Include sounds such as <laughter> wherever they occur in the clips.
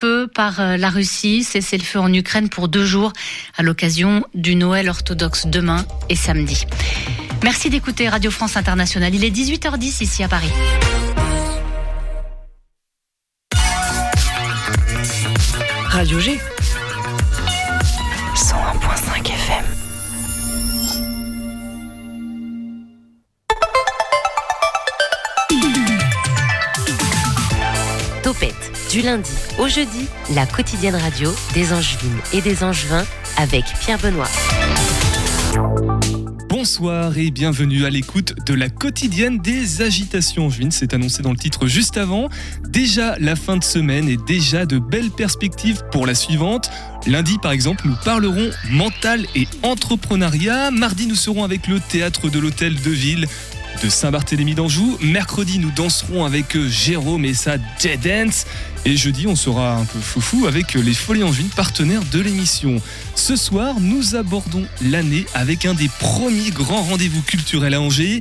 peu par euh, la Russie, cesser le feu en Ukraine pour deux jours à l'occasion du Noël orthodoxe demain et samedi. Merci d'écouter Radio France Internationale. Il est 18h10 ici à Paris. Radio G. du lundi au jeudi, la quotidienne radio des Angevines et des Angevins avec Pierre Benoît. Bonsoir et bienvenue à l'écoute de la quotidienne des agitations angevines. C'est annoncé dans le titre juste avant. Déjà la fin de semaine et déjà de belles perspectives pour la suivante. Lundi, par exemple, nous parlerons mental et entrepreneuriat. Mardi, nous serons avec le théâtre de l'hôtel de ville de Saint-Barthélemy d'Anjou. Mercredi, nous danserons avec euh, Jérôme et sa Dead Dance. Et jeudi, on sera un peu foufou avec euh, les Folies Angevines, partenaires de l'émission. Ce soir, nous abordons l'année avec un des premiers grands rendez-vous culturels à Angers.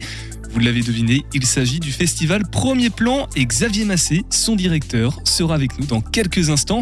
Vous l'avez deviné, il s'agit du festival Premier Plan et Xavier Massé, son directeur, sera avec nous dans quelques instants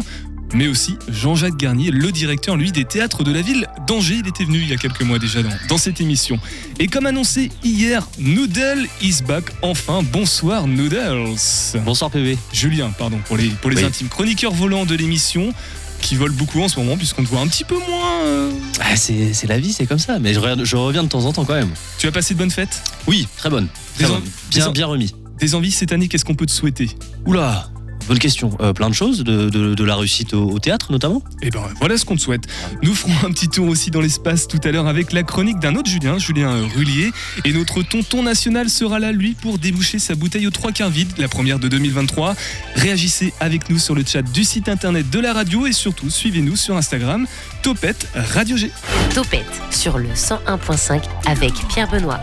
mais aussi Jean-Jacques Garnier, le directeur, lui, des théâtres de la ville d'Angers. Il était venu il y a quelques mois déjà dans, dans cette émission. Et comme annoncé hier, Noodle is back. Enfin, bonsoir Noodles. Bonsoir PV. Julien, pardon, pour les, pour les Oui. intimes. Chroniqueur volant de l'émission, qui vole beaucoup en ce moment, puisqu'on te voit un petit peu moins. euh. Ah, c'est c'est la vie, c'est comme ça. Mais je, reviens- je reviens de temps en temps quand même. Tu as passé de bonnes fêtes? Oui, très bonne. Très bien remis. Des envies cette année, qu'est-ce qu'on peut te souhaiter? Oula, bonne question. Euh, plein de choses, de, de- de la réussite au, au théâtre notamment. Eh ben voilà ce qu'on te souhaite. Nous ferons un petit tour aussi dans l'espace tout à l'heure avec la chronique d'un autre Julien, Julien Rullier. Et notre tonton national sera là, lui, pour déboucher sa bouteille aux trois quarts vide, la première de 2023. Réagissez avec nous sur le chat du site internet de la radio et surtout suivez-nous sur Instagram, Topette Radio G. Topette sur le 101.5 avec Pierre Benoît.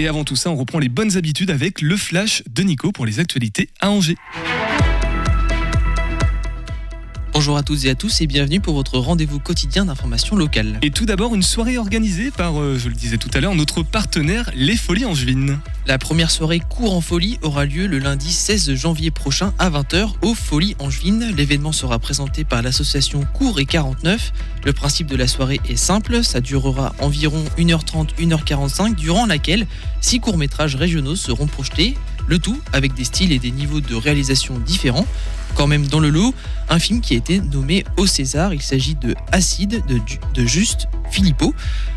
Et avant tout ça, on reprend les bonnes habitudes avec le flash de Nico pour les actualités à Angers. Bonjour à toutes et à tous et bienvenue pour votre rendez-vous quotidien d'information locale. Et tout d'abord, une soirée organisée par, euh, je le disais tout à l'heure, notre partenaire Les Folies Angevines. La première soirée Cours en folie aura lieu le lundi 16 janvier prochain à 20h au Folies Angevines. L'événement sera présenté par l'association Cours et 49. Le principe de la soirée est simple, ça durera environ 1h30, 1h45 durant laquelle six courts-métrages régionaux seront projetés, le tout avec des styles et des niveaux de réalisation différents. Quand même dans le lot, un film qui a été nommé au César, il s'agit de Acide de, Ju- de Juste Philippot.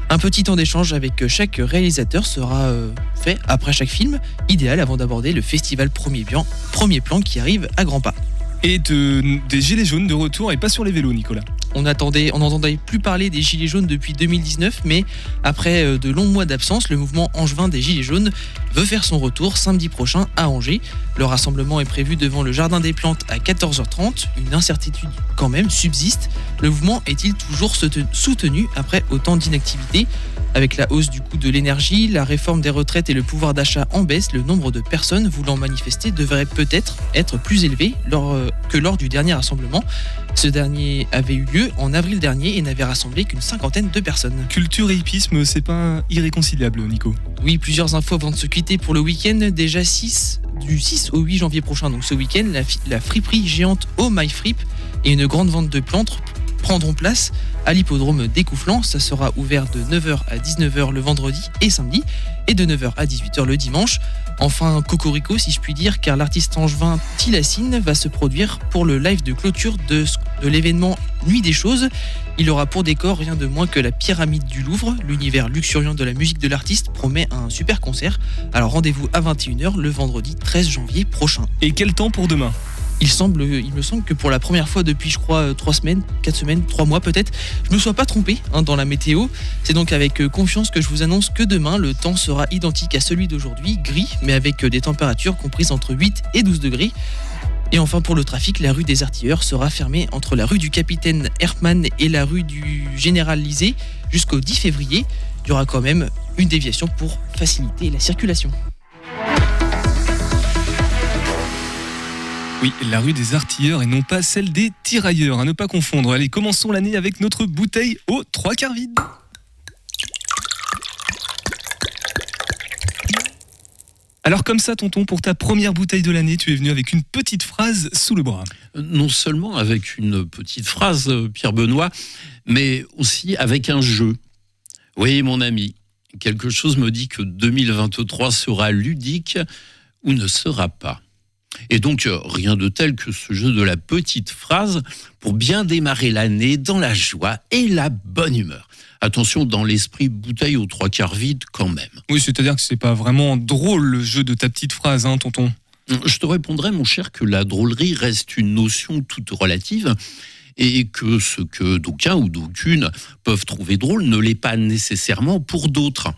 Un petit temps d'échange avec chaque réalisateur sera euh, fait après chaque film, idéal avant d'aborder le festival Premier Plan, Premier Plan qui arrive à grands pas. Et de, des gilets jaunes de retour et pas sur les vélos, Nicolas. On attendait, on n'entendait plus parler des Gilets jaunes depuis 2019, mais après euh, de longs mois d'absence, le mouvement angevin des Gilets jaunes veut faire son retour samedi prochain à Angers. Le rassemblement est prévu devant le Jardin des Plantes à 14h30. Une incertitude quand même subsiste. Le mouvement est-il toujours soute- soutenu après autant d'inactivité? Avec la hausse du coût de l'énergie, la réforme des retraites et le pouvoir d'achat en baisse, le nombre de personnes voulant manifester devrait peut-être être plus élevé lors, euh, que lors du dernier rassemblement. Ce dernier avait eu lieu en avril dernier et n'avait rassemblé qu'une cinquantaine de personnes. Culture et hippisme, c'est pas irréconciliable, Nico. Oui, plusieurs infos avant de se quitter pour le week-end. Déjà 6, du 6 au 8 janvier prochain, donc ce week-end, la, la friperie géante Oh My Frip et une grande vente de plantes prendront place à l'hippodrome d'Écouflant. Ça sera ouvert de 9h à 19h le vendredi et samedi et de 9h à 18h le dimanche. Enfin, Cocorico, si je puis dire, car l'artiste angevin Tilassine va se produire pour le live de clôture de, de l'événement Nuit des choses. Il aura pour décor rien de moins que la pyramide du Louvre. L'univers luxuriant de la musique de l'artiste promet un super concert. Alors rendez-vous à 21h le vendredi 13 janvier prochain. Et quel temps pour demain? Il me semble que pour la première fois depuis, je crois, 3 semaines, 4 semaines, 3 mois peut-être, je me sois pas trompé hein, dans la météo. C'est donc avec euh, confiance que je vous annonce que demain, le temps sera identique à celui d'aujourd'hui, gris, mais avec euh, des températures comprises entre 8 et 12 degrés. Et enfin pour le trafic, la rue des Artilleurs sera fermée entre la rue du capitaine Herpmann et la rue du général Lisée jusqu'au 10 février. Il y aura quand même une déviation pour faciliter la circulation. Oui, la rue des artilleurs et non pas celle des tirailleurs, à ne pas confondre. Allez, commençons l'année avec notre bouteille aux trois quarts vide. Alors comme ça, tonton, pour ta première bouteille de l'année, tu es venu avec une petite phrase sous le bras. Non seulement avec une petite phrase, euh, Pierre Benoît, mais aussi avec un jeu. Oui, mon ami, quelque chose me dit que 2023 sera ludique ou ne sera pas. Et donc, euh, rien de tel que ce jeu de la petite phrase pour bien démarrer l'année dans la joie et la bonne humeur. Attention, dans l'esprit, bouteille aux trois quarts vide quand même. Oui, c'est-à-dire que c'est pas vraiment drôle le jeu de ta petite phrase, hein, tonton. Je te répondrai, mon cher, que la drôlerie reste une notion toute relative et que ce que d'aucuns ou d'aucunes peuvent trouver drôle ne l'est pas nécessairement pour d'autres.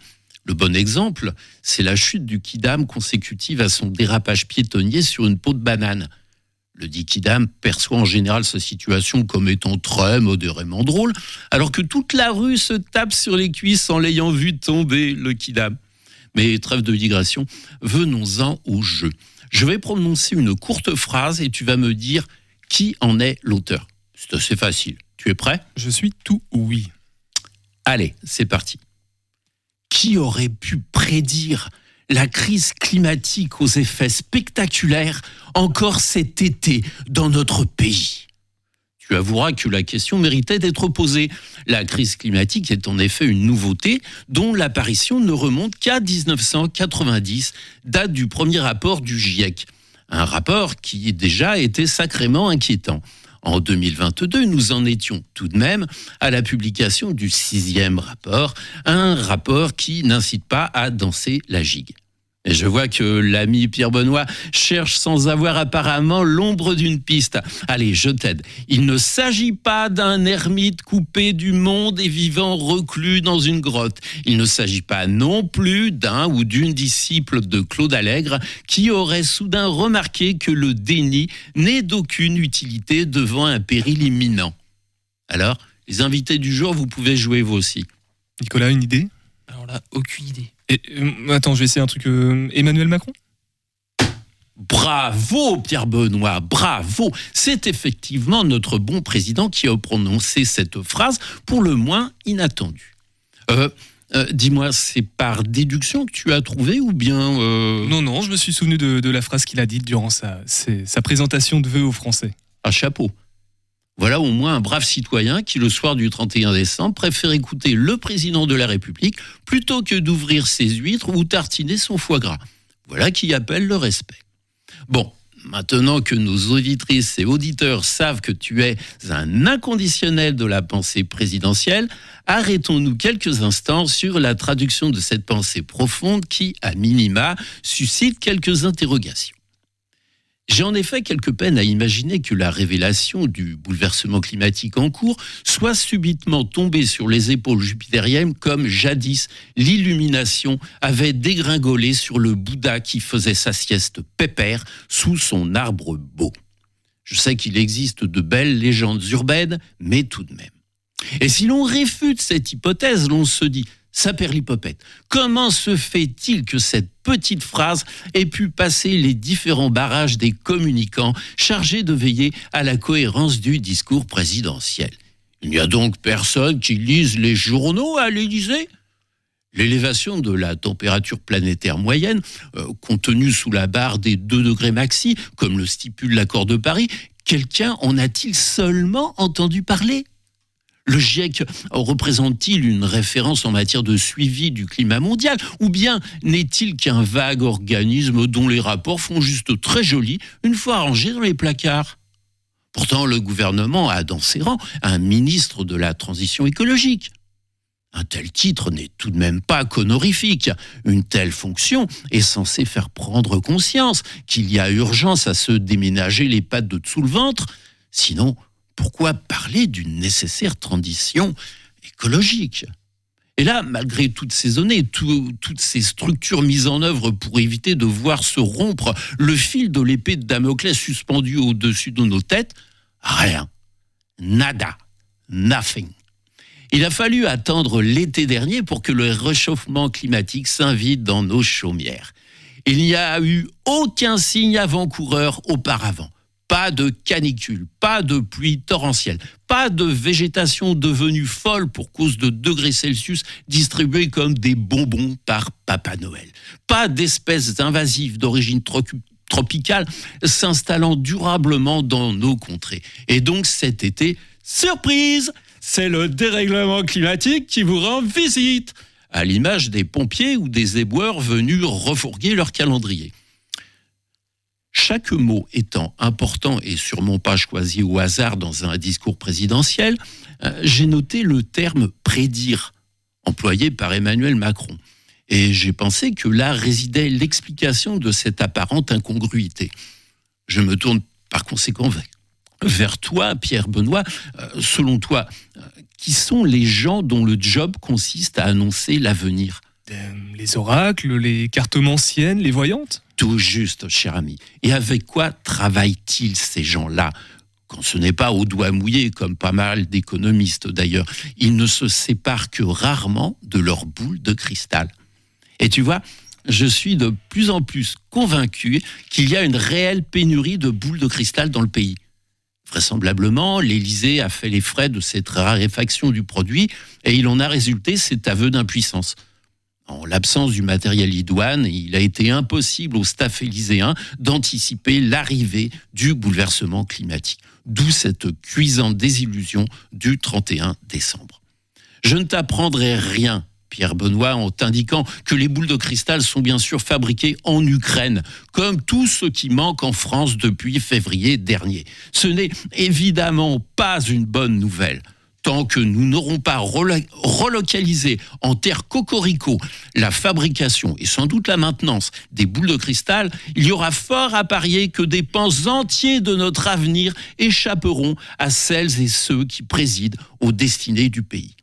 Le bon exemple, c'est la chute du Kidam consécutive à son dérapage piétonnier sur une peau de banane. Le dit Kidam perçoit en général sa situation comme étant très modérément drôle, alors que toute la rue se tape sur les cuisses en l'ayant vu tomber, le Kidam. Mais trêve de digression, venons-en au jeu. Je vais prononcer une courte phrase et tu vas me dire qui en est l'auteur. C'est assez facile. Tu es prêt? Je suis tout oui. Allez, c'est parti. Qui aurait pu prédire la crise climatique aux effets spectaculaires encore cet été dans notre pays? Tu avoueras que la question méritait d'être posée. La crise climatique est en effet une nouveauté dont l'apparition ne remonte qu'à 1990, date du premier rapport du GIEC. Un rapport qui déjà était sacrément inquiétant. En 2022, nous en étions tout de même à la publication du sixième rapport, un rapport qui n'incite pas à danser la gigue. Et je vois que l'ami Pierre Benoît cherche sans avoir apparemment l'ombre d'une piste. Allez, je t'aide. Il ne s'agit pas d'un ermite coupé du monde et vivant reclus dans une grotte. Il ne s'agit pas non plus d'un ou d'une disciple de Claude Allègre qui aurait soudain remarqué que le déni n'est d'aucune utilité devant un péril imminent. Alors, les invités du jour, vous pouvez jouer vous aussi. Nicolas, une idée? Alors là, aucune idée. Et, euh, Attends, je vais essayer un truc. euh, Emmanuel Macron? Bravo Pierre Benoît, bravo. C'est effectivement notre bon président qui a prononcé cette phrase pour le moins inattendue. Euh, euh, Dis-moi, c'est par déduction que tu as trouvé ou bien... euh, Non, non, je me suis souvenu de, de la phrase qu'il a dite durant sa, ses- sa présentation de vœux aux Français. un chapeau. Voilà au moins un brave citoyen qui, le soir du 31 décembre, préfère écouter le président de la République plutôt que d'ouvrir ses huîtres ou tartiner son foie gras. Voilà qui appelle le respect. Bon, maintenant que nos auditrices et auditeurs savent que tu es un inconditionnel de la pensée présidentielle, arrêtons-nous quelques instants sur la traduction de cette pensée profonde qui, à minima, suscite quelques interrogations. J'ai en effet quelque peine à imaginer que la révélation du bouleversement climatique en cours soit subitement tombée sur les épaules jupitériennes comme jadis l'illumination avait dégringolé sur le Bouddha qui faisait sa sieste pépère sous son arbre beau. Je sais qu'il existe de belles légendes urbaines, mais tout de même. Et si l'on réfute cette hypothèse, l'on se dit, saperlipopette, comment se fait-il que cette petite phrase ait pu passer les différents barrages des communicants chargés de veiller à la cohérence du discours présidentiel? Il n'y a donc personne qui lise les journaux à l'Élysée? L'élévation de la température planétaire moyenne, euh, contenue sous la barre des 2 degrés maxi, comme le stipule l'accord de Paris, quelqu'un en a-t-il seulement entendu parler? Le GIEC représente-t-il une référence en matière de suivi du climat mondial ou bien n'est-il qu'un vague organisme dont les rapports font juste très joli une fois rangés dans les placards? Pourtant, le gouvernement a dans ses rangs un ministre de la transition écologique. Un tel titre n'est tout de même pas qu'honorifique. Une telle fonction est censée faire prendre conscience qu'il y a urgence à se déménager les pattes de dessous le ventre. Sinon, pourquoi parler d'une nécessaire transition écologique? Et là, malgré toutes ces données, tout- toutes ces structures mises en œuvre pour éviter de voir se rompre le fil de l'épée de Damoclès suspendu au-dessus de nos têtes, rien. Nada. Nothing. Il a fallu attendre l'été dernier pour que le réchauffement climatique s'invite dans nos chaumières. Il n'y a eu aucun signe avant-coureur auparavant. Pas de canicule, pas de pluie torrentielle, pas de végétation devenue folle pour cause de degrés Celsius distribués comme des bonbons par Papa Noël. Pas d'espèces invasives d'origine tropicale s'installant durablement dans nos contrées. Et donc cet été, surprise, c'est le dérèglement climatique qui vous rend visite, à l'image des pompiers ou des éboueurs venus refourguer leur calendrier. Chaque mot étant important et sûrement pas choisi au hasard dans un discours présidentiel, euh, j'ai noté le terme prédire, employé par Emmanuel Macron. Et j'ai pensé que là résidait l'explication de cette apparente incongruité. Je me tourne par conséquent vers toi, Pierre Benoît. Euh, selon toi, euh, qui sont les gens dont le job consiste à annoncer l'avenir? Les oracles, les cartomanciennes, les voyantes? Tout juste, cher ami. Et avec quoi travaillent-ils ces gens-là? Quand ce n'est pas au doigt mouillé, comme pas mal d'économistes d'ailleurs, ils ne se séparent que rarement de leur boule de cristal. Et tu vois, je suis de plus en plus convaincu qu'il y a une réelle pénurie de boules de cristal dans le pays. Vraisemblablement, l'Élysée a fait les frais de cette raréfaction du produit et il en a résulté cet aveu d'impuissance. En l'absence du matériel idoine, il a été impossible au staff élyséen d'anticiper l'arrivée du bouleversement climatique. D'où cette cuisante désillusion du 31 décembre. Je ne t'apprendrai rien, Pierre Benoît, en t'indiquant que les boules de cristal sont bien sûr fabriquées en Ukraine, comme tout ce qui manque en France depuis février dernier. Ce n'est évidemment pas une bonne nouvelle tant que nous n'aurons pas relocalisé en terre cocorico la fabrication et sans doute la maintenance des boules de cristal, il y aura fort à parier que des pans entiers de notre avenir échapperont à celles et ceux qui président aux destinées du pays.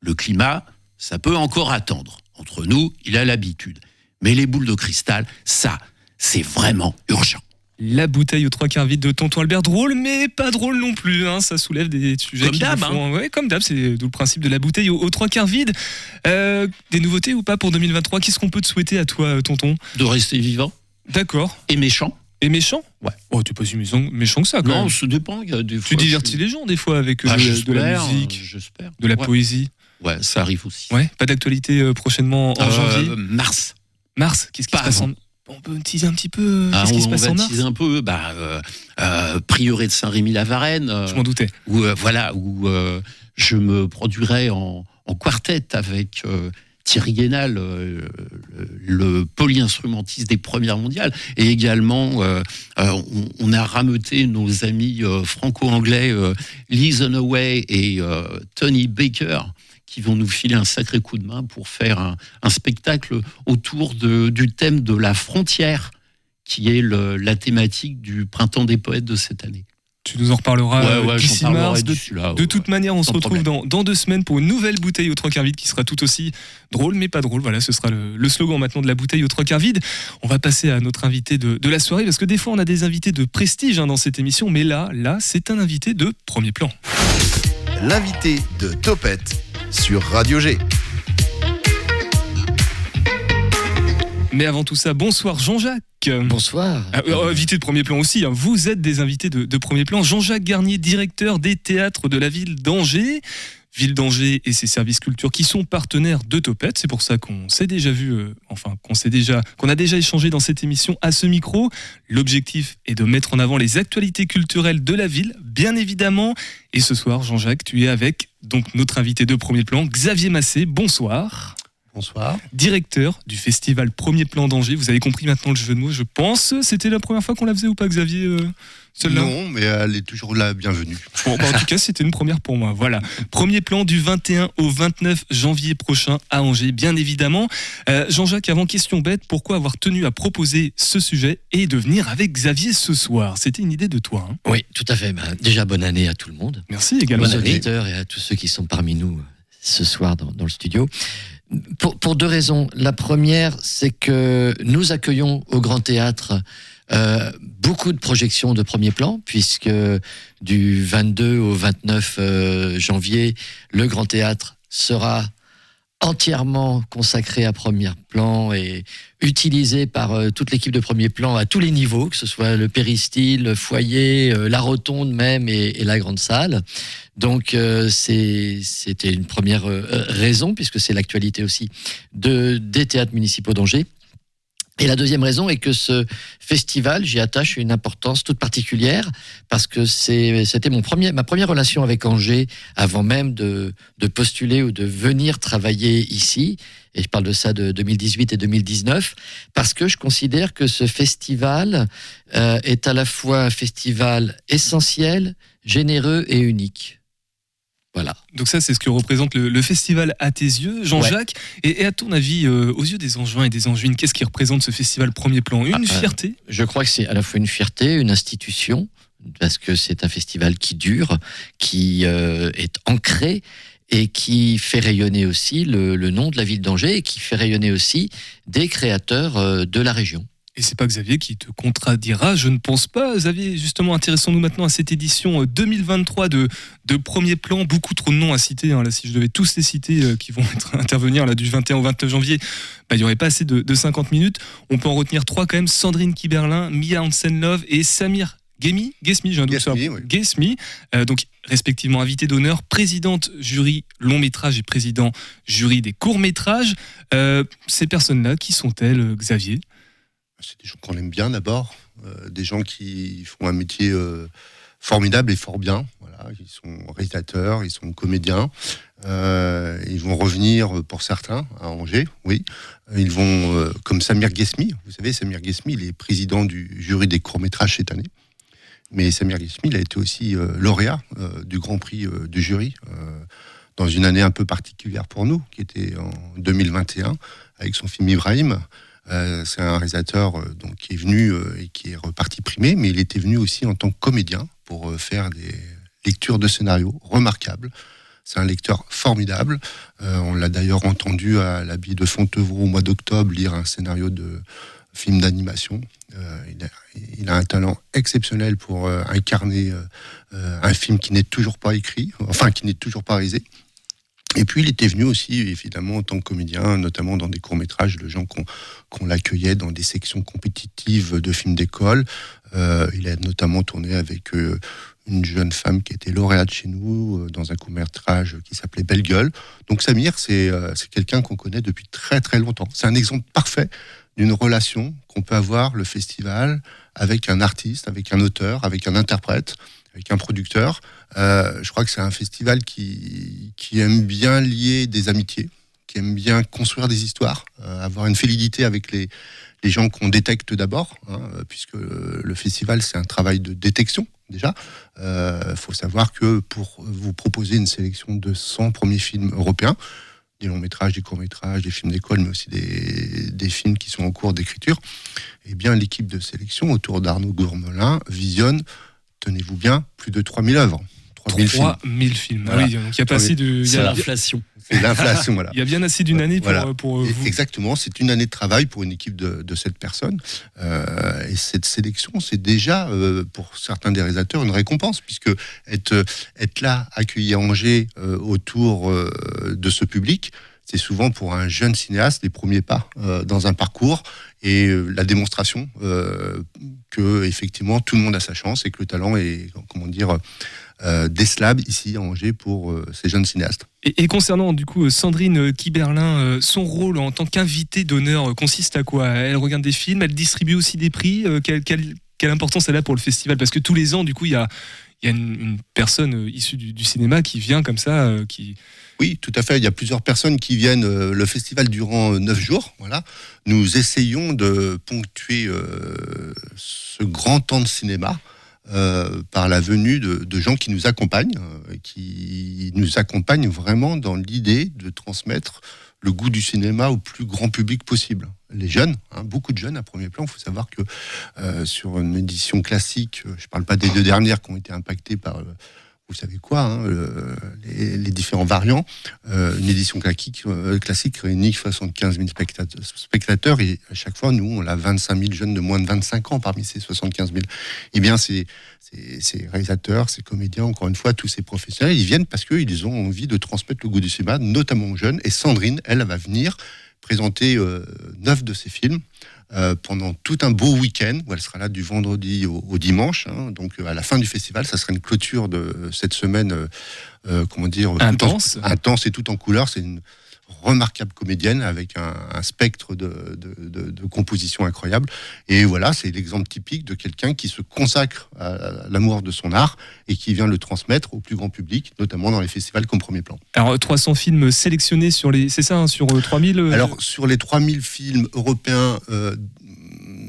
Le climat, ça peut encore attendre. Entre nous, il a l'habitude. Mais les boules de cristal, ça, c'est vraiment urgent la bouteille aux trois quarts vide de Tonton Albert. Drôle, mais pas drôle non plus. Hein. Ça soulève des sujets comme d'hab. Hein. Ouais, comme d'hab, c'est d'où le principe de la bouteille aux, trois quarts vide. Euh, des nouveautés ou pas pour 2023 Qu'est-ce qu'on peut te souhaiter à toi, euh, Tonton? De rester vivant. D'accord. Et méchant. Et méchant? Ouais. Oh, tu pas si méchant, méchant que ça, quand Non, ça dépend. tu divertis les gens, des fois, avec euh, bah, de, la musique, de la poésie. Ouais, ça arrive aussi. Ouais, pas d'actualité prochainement en janvier? Mars. Mars, qu'est-ce qui se passe en on peut teaser un petit peu ah, Qu'est-ce qui se passe en mars un peu. Bah, euh, euh, Prieuré de Saint-Rémy-la-Varenne. Euh, je m'en doutais. Où, voilà, où je me produirais en, quartet avec Thierry Guénal, le polyinstrumentiste des premières mondiales, et également on, a rameuté nos amis franco-anglais Lee Away et Tony Baker qui vont nous filer un sacré coup de main pour faire un, spectacle autour de, du thème de la frontière, qui est la thématique du printemps des poètes de cette année. Tu nous en reparleras ouais, d'ici mars. De, toute manière, on se retrouve dans, deux semaines pour une nouvelle bouteille aux trois quarts vide qui sera tout aussi drôle, mais pas drôle. Voilà, ce sera le, slogan maintenant de la bouteille aux trois quarts vide. On va passer à notre invité de, de la soirée parce que des fois, on a des invités de prestige hein, dans cette émission, mais là, là, c'est un invité de premier plan. L'invité de Topette sur Radio G. Mais avant tout ça, bonsoir Jean-Jacques. Bonsoir. Ah, euh, invité de premier plan aussi, hein. vous êtes des invités de, premier plan. Jean-Jacques Garnier, directeur des théâtres de la ville d'Angers. Ville d'Angers et ses services culture qui sont partenaires de Topette. C'est pour ça qu'on s'est déjà vu, euh, enfin qu'on s'est déjà, qu'on a déjà échangé dans cette émission à ce micro. L'objectif est de mettre en avant les actualités culturelles de la ville, bien évidemment. Et ce soir, Jean-Jacques, tu es avec donc notre invité de premier plan, Xavier Massé. Bonsoir. Bonsoir. Directeur du festival Premier Plan d'Angers. Vous avez compris maintenant le jeu de mots, je pense. C'était la première fois qu'on la faisait ou pas, Xavier euh, Non, mais elle est toujours la bienvenue. Bon, bah, en tout cas, c'était une première pour moi. Voilà. Premier plan du 21 au 29 janvier prochain à Angers, bien évidemment. Euh, Jean-Jacques, avant question bête, pourquoi avoir tenu à proposer ce sujet et de venir avec Xavier ce soir? C'était une idée de toi. Hein oui, tout à fait. Bah, déjà, bonne année à tout le monde. Merci également. Aux auditeurs et à tous ceux qui sont parmi nous ce soir dans, dans le studio pour, deux raisons. La première, c'est que nous accueillons au Grand Théâtre euh, beaucoup de projections de premier plan, puisque du 22 au 29 euh, janvier, le Grand Théâtre sera entièrement consacré à premier plan et utilisé par euh, toute l'équipe de premier plan à tous les niveaux, que ce soit le péristyle, le foyer, la rotonde même et, la grande salle. Donc c'était une première raison, puisque c'est l'actualité aussi de, des théâtres municipaux d'Angers. Et la deuxième raison est que ce festival, j'y attache une importance toute particulière parce que c'était mon premier, ma première relation avec Angers avant même de, de postuler ou de venir travailler ici. Et je parle de ça de 2018 et 2019 parce que je considère que ce festival euh, est à la fois un festival essentiel, généreux et unique. Voilà. Donc ça, c'est ce que représente le, le festival à tes yeux, Jean-Jacques. Et, et à ton avis, euh, aux yeux des Angevins et des Angevines, qu'est-ce qui représente ce festival premier plan? Une Ah, euh, fierté? Je crois que c'est à la fois une fierté, une institution, parce que c'est un festival qui dure, qui euh, est ancré et qui fait rayonner aussi le, le nom de la ville d'Angers et qui fait rayonner aussi des créateurs de la région. Et c'est pas Xavier qui te contradira, je ne pense pas. Xavier, justement, intéressons-nous maintenant à cette édition euh, 2023 de, de Premier Plan. Beaucoup trop de noms à citer. hein. Là, si je devais tous les citer euh, qui vont <laughs> être, intervenir là, du 21 au 29 janvier, bah, il n'y aurait pas assez de, de 50 minutes. On peut en retenir trois quand même. Sandrine Kiberlin, Mia Hansen-Love et Samir Gemi, Gesmi, j'ai un doute Gesmi, euh, donc respectivement invité d'honneur, présidente jury long métrage et président jury des courts métrages. Euh, ces personnes-là, qui sont-elles, euh, Xavier? C'est des gens qu'on aime bien d'abord, euh, des gens qui font un métier euh, formidable et fort bien. Voilà, ils sont réalisateurs, ils sont comédiens. Euh, ils vont revenir pour certains à Angers, oui. Ils vont, comme Samir Ghesmi, vous savez, Samir Ghesmi, il est président du jury des courts-métrages cette année. Mais Samir Ghesmi, il a été aussi lauréat du Grand Prix du jury dans une année un peu particulière pour nous, qui était en 2021, avec son film Ibrahim. Euh, c'est un réalisateur euh, donc, qui est venu euh, et qui est reparti primé, mais il était venu aussi en tant que comédien pour faire des lectures de scénarios remarquables. C'est un lecteur formidable. On l'a d'ailleurs entendu à l'habit de Fontevraud au mois d'octobre lire un scénario de film d'animation. Il, a, un talent exceptionnel pour incarner un film qui n'est toujours pas écrit, enfin qui n'est toujours pas réalisé. Et puis il était venu aussi, évidemment, en tant que comédien, notamment dans des courts-métrages de gens qu'on qu'on l'accueillait dans des sections compétitives de films d'école. Euh, il a notamment tourné avec euh, une jeune femme qui était lauréate chez nous euh, dans un court-métrage qui s'appelait Belle Gueule. Donc Samir, c'est quelqu'un qu'on connaît depuis très très longtemps. C'est un exemple parfait d'une relation qu'on peut avoir le festival avec un artiste, avec un auteur, avec un interprète, avec un producteur. Euh, je crois que c'est un festival qui, aime bien lier des amitiés, qui aime bien construire des histoires, euh, avoir une fidélité avec les, les gens qu'on détecte d'abord, hein, puisque le festival, c'est un travail de détection déjà. Il euh, faut savoir que pour vous proposer une sélection de 100 premiers films européens, des longs métrages, des courts métrages, des films d'école, mais aussi des, des, films qui sont en cours d'écriture, eh bien l'équipe de sélection autour d'Arnaud Gourmelin visionne, tenez-vous bien, plus de 3000 œuvres. 3000 films. 3000 films. Voilà. Ah oui, donc il y a pas assez de. C'est l'inflation. C'est l'inflation, voilà. <laughs> Il y a bien assez d'une année pour, voilà. pour vous. Exactement, c'est une année de travail pour une équipe de, de cette personne. Euh, et cette sélection, c'est déjà, euh, pour certains des réalisateurs, une récompense, puisque être, être là, accueilli à Angers euh, autour de ce public, c'est souvent pour un jeune cinéaste les premiers pas euh, dans un parcours et euh, la démonstration euh, que effectivement tout le monde a sa chance et que le talent est comment dire décelable ici à Angers pour ces jeunes cinéastes. Et, concernant du coup Sandrine Kiberlin, son rôle en tant qu'invitée d'honneur consiste à quoi? Elle regarde des films, elle distribue aussi des prix. Quelle, quelle, quelle, importance elle a pour le festival? Parce que tous les ans, du coup, il y a, y a une, personne issue du, du, cinéma qui vient comme ça, qui oui, tout à fait. Il y a plusieurs personnes qui viennent. Euh, le festival durant neuf jours. Voilà. Nous essayons de ponctuer euh, ce grand temps de cinéma euh, par la venue de, gens qui nous accompagnent, euh, qui nous accompagnent vraiment dans l'idée de transmettre le goût du cinéma au plus grand public possible. Les jeunes, hein, beaucoup de jeunes à premier plan. Il faut savoir que euh, sur une édition classique, je ne parle pas des deux dernières qui ont été impactées par vous savez quoi, hein, le- les, différents variants. Euh, une édition classique, euh, classique réunit 75 000 spectateurs, et à chaque fois, nous, on a 25 000 jeunes de moins de 25 ans parmi ces 75 000. Eh bien, ces, ces, réalisateurs, ces comédiens, encore une fois, tous ces professionnels, ils viennent parce qu'ils ont envie de transmettre le goût du cinéma, notamment aux jeunes. Et Sandrine, elle, elle va venir présenter euh, neuf de ses films euh, pendant tout un beau week-end où elle sera là du vendredi au, au dimanche. hein. donc euh, à la fin du festival, ça sera une clôture de cette semaine, euh, comment dire, en- Intense. intense et tout en couleur. C'est une remarquable comédienne avec un, un spectre de, de, de- incroyable. Et voilà, c'est l'exemple typique de quelqu'un qui se consacre à l'amour de son art et qui vient le transmettre au plus grand public, notamment dans les festivals comme premier plan. Alors 300 films sélectionnés sur les, c'est ça, hein, sur euh, 3000. euh, Alors, sur les 3000 films européens euh,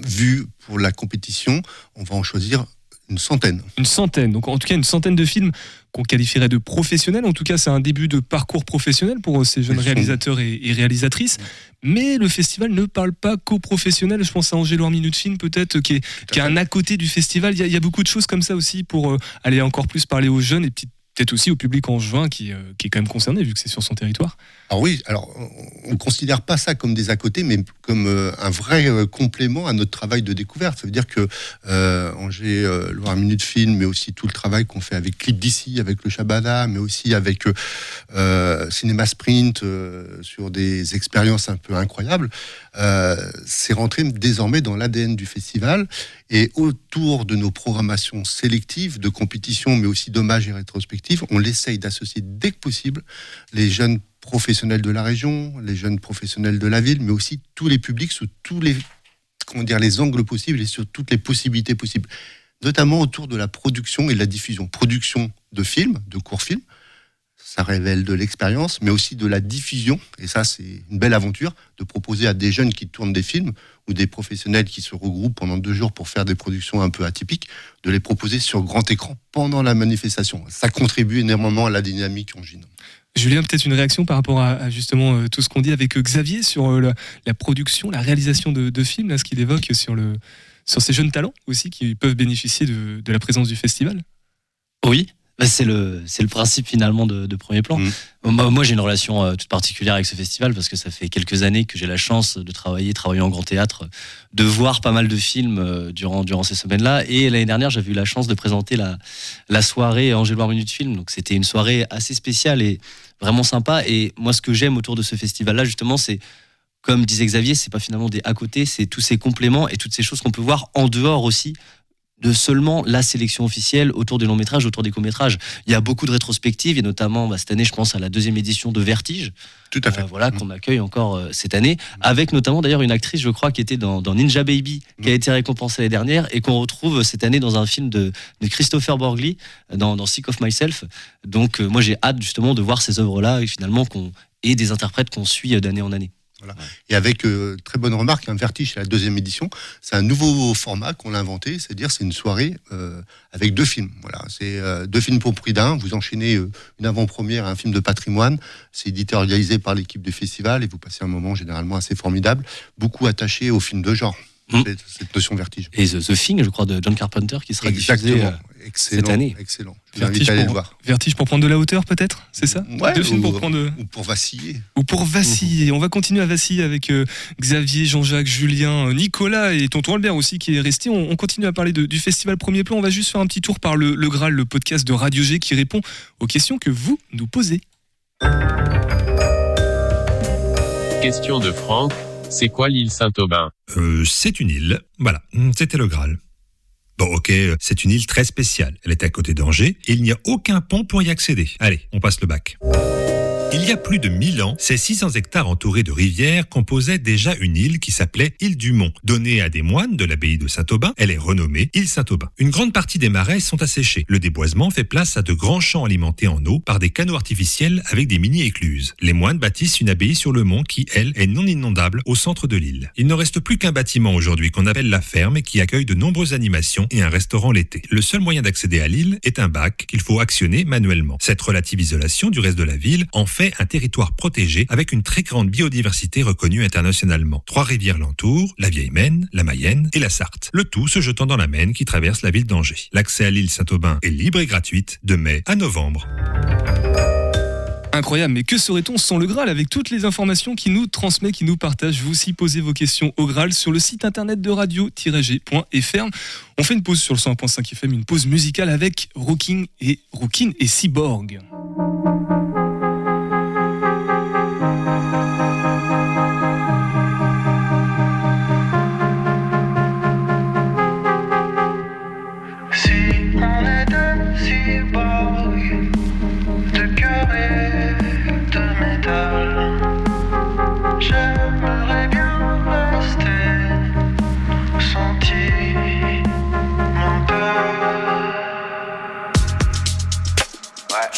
vus pour la compétition, on va en choisir une centaine. Une centaine. Donc en tout cas une centaine de films qu'on qualifierait de professionnels. En tout cas, c'est un début de parcours professionnel pour euh, ces jeunes réalisateurs et, et réalisatrices. Mais le festival ne parle pas qu'aux professionnels. Je pense à Angéloire Minute Film peut-être qui est, qui est un à côté du festival. Il y, a, il y a beaucoup de choses comme ça aussi pour euh, aller encore plus parler aux jeunes et puis peut-être aussi au public en juin qui, euh, qui est quand même concerné vu que c'est sur son territoire. Alors oui, alors on ne considère pas ça comme des à côté, mais comme euh, un vrai euh, complément à notre travail de découverte. Ça veut dire que euh, Angers, Loire Minute Film, mais aussi tout le travail qu'on fait avec Clip d'ici, avec le Shabada, mais aussi avec Cinéma Sprint sur des expériences un peu incroyables, c'est rentré désormais dans l'ADN du festival. Et autour de nos programmations sélectives de compétition, mais aussi d'hommages et rétrospectives, on essaye d'associer dès que possible les jeunes professionnels de la région, les jeunes professionnels de la ville, mais aussi tous les publics sous tous les, comment dire, les angles possibles et sur toutes les possibilités possibles, notamment autour de la production et de la diffusion. Production de films, de courts films, ça révèle de l'expérience, mais aussi de la diffusion, et ça c'est une belle aventure, de proposer à des jeunes qui tournent des films ou des professionnels qui se regroupent pendant deux jours pour faire des productions un peu atypiques, de les proposer sur grand écran pendant la manifestation. Ça contribue énormément à la dynamique en Gine. Julien, peut-être une réaction par rapport à, à justement euh, tout ce qu'on dit avec euh, Xavier sur euh, la, la production, la réalisation de, de films, là, ce qu'il évoque sur, le, sur ces jeunes talents aussi qui peuvent bénéficier de, de la présence du festival? Oui, c'est le, c'est le principe finalement de, de premier plan. Mm. Moi, moi, j'ai une relation euh, toute particulière avec ce festival parce que ça fait quelques années que j'ai la chance de travailler, travailler en grand théâtre, de voir pas mal de films euh, durant, durant ces semaines-là. Et l'année dernière, j'avais eu la chance de présenter la, la soirée Angéloire Minute Film. Donc c'était une soirée assez spéciale et vraiment sympa. Et moi, ce que j'aime autour de ce festival-là, justement, c'est comme disait Xavier, c'est pas finalement des à côté, c'est tous ces compléments et toutes ces choses qu'on peut voir en dehors aussi de seulement la sélection officielle autour des longs métrages, autour des courts métrages. Il y a beaucoup de rétrospectives et notamment bah, cette année, je pense à la deuxième édition de Vertige, Tout à fait. euh, voilà qu'on accueille encore euh, cette année, avec notamment d'ailleurs une actrice, je crois, qui était dans, dans Ninja Baby, qui a été récompensée l'année dernière et qu'on retrouve cette année dans un film de, de Christopher Borgli, euh, dans, dans Sick of Myself. Donc euh, moi j'ai hâte justement de voir ces œuvres-là et finalement qu'on et des interprètes qu'on suit euh, d'année en année. Et avec euh, très bonne remarque, un vertige, c'est la deuxième édition. C'est un nouveau format qu'on a inventé, c'est-à-dire c'est une soirée euh, avec deux films. Voilà, c'est euh, deux films pour prix d'un. Vous enchaînez une avant-première, un film de patrimoine. C'est éditorialisé par l'équipe du festival et vous passez un moment généralement assez formidable, beaucoup attaché aux films de genre. Mm. Cette notion vertige. Et The, The Thing, je crois, de John Carpenter, qui sera diffusé. Exactement. euh, excellent, année. Excellent. Je vous invite Vertige à aller le pour, voir. Vertige pour prendre de la hauteur peut-être, c'est ça Ouais, Deux films pour ou- prendre de- Ou pour vaciller. ou pour vaciller. On va continuer à vaciller avec euh, Xavier, Jean-Jacques, Julien, euh, Nicolas et Tonton Albert aussi qui est resté. On, on continue à parler de- du festival Premier Plan. On va juste faire un petit tour par le, le Graal, le podcast de Radio G qui répond aux questions que vous nous posez. Question de Franck, c'est quoi l'île Saint-Aubin Euh, c'est une île. Voilà, Hmm, c'était le Graal. Bon, ok, euh, c'est une île très spéciale. Elle est à côté d'Angers et il n'y a aucun pont pour y accéder. Allez, on passe le bac. Il y a plus de 1000 ans, ces 600 hectares entourés de rivières composaient déjà une île qui s'appelait île du Mont. Donnée à des moines de l'abbaye de Saint-Aubin, elle est renommée île Saint-Aubin. Une grande partie des marais sont asséchés. Le déboisement fait place à de grands champs alimentés en eau par des canaux artificiels avec des mini-écluses. Les moines bâtissent une abbaye sur le mont qui, elle, est non inondable au centre de l'île. Il ne reste plus qu'un bâtiment aujourd'hui qu'on appelle la ferme et qui accueille de nombreuses animations et un restaurant l'été. Le seul moyen d'accéder à l'île est un bac qu'il faut actionner manuellement. Cette relative isolation du reste de la ville en fait un territoire protégé avec une très grande biodiversité reconnue internationalement. Trois rivières l'entourent, la Vieille Maine, la Mayenne et la Sarthe. Le tout se jetant dans la Maine qui traverse la ville d'Angers. L'accès à l'île Saint-Aubin est libre et gratuite de mai à novembre. Incroyable, mais que serait-on sans le Graal avec toutes les informations qu'il nous transmet, qu'il nous partage? Vous aussi posez vos questions au Graal sur le site internet de radio-g.fr. On fait une pause sur le 101.5 FM, une pause musicale avec Rookin et Rookin et Cyborg.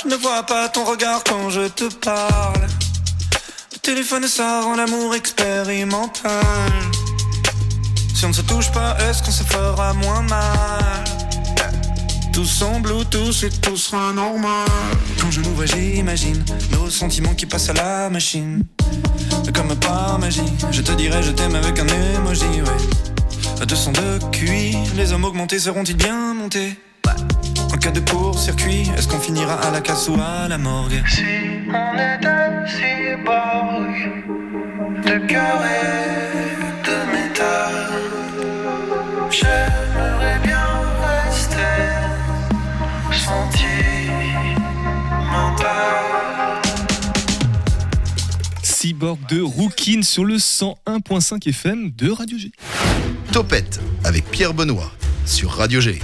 Ne vois pas ton regard quand je te parle. Le téléphone, ça rend l'amour expérimental. Si on ne se touche pas, est-ce qu'on se fera moins mal? Tous en Bluetooth et tout sera normal. Quand je nous vois, j'imagine nos sentiments qui passent à la machine. Comme par magie, je te dirai je t'aime avec un emoji, ouais. À 200 de QI, les hommes augmentés seront-ils bien montés? Cas de court-circuit, est-ce qu'on finira à la casse ou à la morgue Si on était cyborg de cœur et de métal, j'aimerais bien rester sentimental. Cyborg de Rookin sur le 101.5 FM de Radio G. Topette avec Pierre Benoît sur Radio G.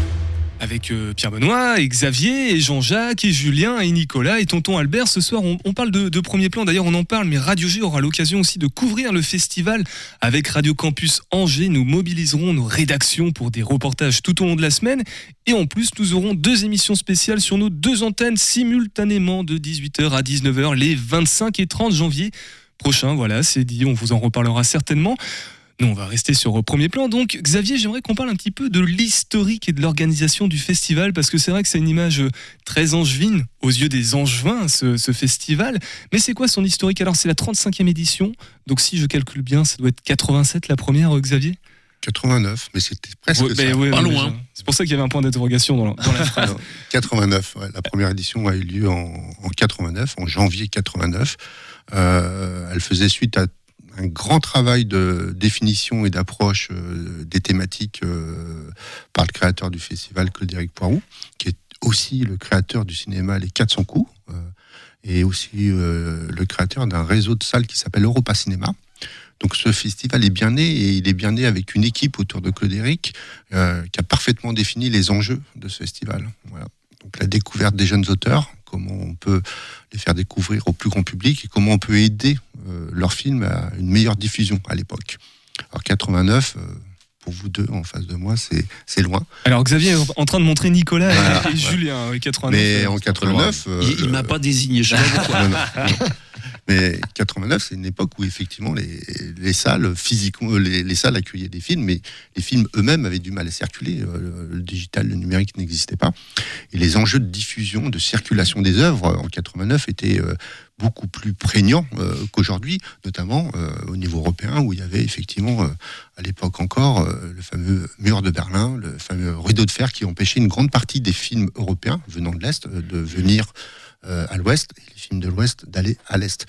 Avec euh, Pierre Benoît, et Xavier, et Jean-Jacques, et Julien, et Nicolas, et tonton Albert. Ce soir, on, parle de, premier plan. D'ailleurs, on en parle, mais Radio G aura l'occasion aussi de couvrir le festival avec Radio Campus Angers. Nous mobiliserons nos rédactions pour des reportages tout au long de la semaine. Et en plus, nous aurons deux émissions spéciales sur nos deux antennes simultanément de 18h à 19h les 25 et 30 janvier prochains. Voilà, c'est dit, on vous en reparlera certainement. Nous, on va rester sur au premier plan. Donc, Xavier, j'aimerais qu'on parle un petit peu de l'historique et de l'organisation du festival, parce que c'est vrai que c'est une image très angevine aux yeux des angevins, ce, ce festival. Mais c'est quoi son historique? Alors, c'est la 35e édition. Donc, si je calcule bien, ça doit être 87 la première, euh, Xavier? 89, mais c'était presque Ouais, ça. ben ouais, mais je- C'est pour ça qu'il y avait un point d'interrogation dans, la- dans la <laughs> phrase. 89, ouais, la première édition a eu lieu en, en 89, en janvier 89. Euh, elle faisait suite à un grand travail de définition et d'approche euh, des thématiques euh, par le créateur du festival, Claude-Éric Poirou, qui est aussi le créateur du cinéma Les 400 coups, euh, et aussi le créateur d'un réseau de salles qui s'appelle Europa Cinéma. Donc ce festival est bien né et il est bien né avec une équipe autour de Claude Éric euh, qui a parfaitement défini les enjeux de ce festival. Donc la découverte des jeunes auteurs, comment on peut les faire découvrir au plus grand public et comment on peut aider euh, leurs films à une meilleure diffusion à l'époque. Alors 89, euh, pour vous deux en face de moi, c'est c'est loin. Alors, Xavier est en train de montrer Nicolas et- Voilà, <laughs> et, ouais. Julien, oui, 89. Mais euh, en c'est pas très loin. 89, euh, Il, il m'a pas désigné, je sais pas pourquoi. Non, non, non. Mais 89, c'est une époque où effectivement les, les salles physiquement, les, les salles accueillaient des films, mais les films eux-mêmes avaient du mal à circuler. Euh, Le, digital, le numérique n'existait pas. Et les enjeux de diffusion, de circulation des œuvres en 89 étaient euh, beaucoup plus prégnants euh, qu'aujourd'hui, notamment au niveau européen, où il y avait effectivement, à l'époque encore, le fameux mur de Berlin, le fameux rideau de fer qui empêchait une grande partie des films européens venant de l'Est de venir euh, à l'ouest et les films de l'ouest d'aller à l'est.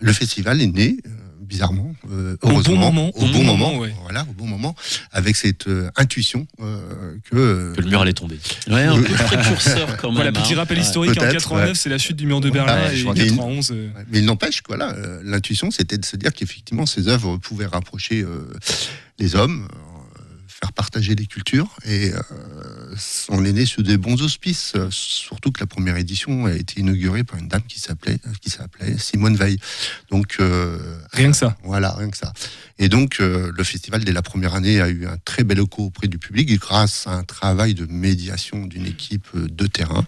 Le festival est né, euh, bizarrement, euh, Au bon heureusement, moment, au au bon bon moment, moment, ouais. voilà, au bon moment, avec cette euh, intuition euh, que, Que le mur allait tomber. Ouais, un peu <laughs> précurseur quand même. Voilà, petit hein. rappel Ouais. historique, en Peut-être, 89, ouais. c'est la chute du mur de Berlin, Ouais, et en crois. 91... euh, Ouais, Mais il n'empêche que voilà, euh, l'intuition, c'était de se dire qu'effectivement, ces œuvres pouvaient rapprocher euh, les hommes, euh, faire partager les cultures, et euh, on est né sous des bons auspices. euh, Surtout que la première édition a été inaugurée par une dame qui s'appelait qui s'appelait Simone Veil. Donc euh, Rien que ça. Voilà, rien que ça. Et donc, euh, le festival, dès la première année, a eu un très bel écho auprès du public grâce à un travail de médiation d'une équipe euh, de terrain.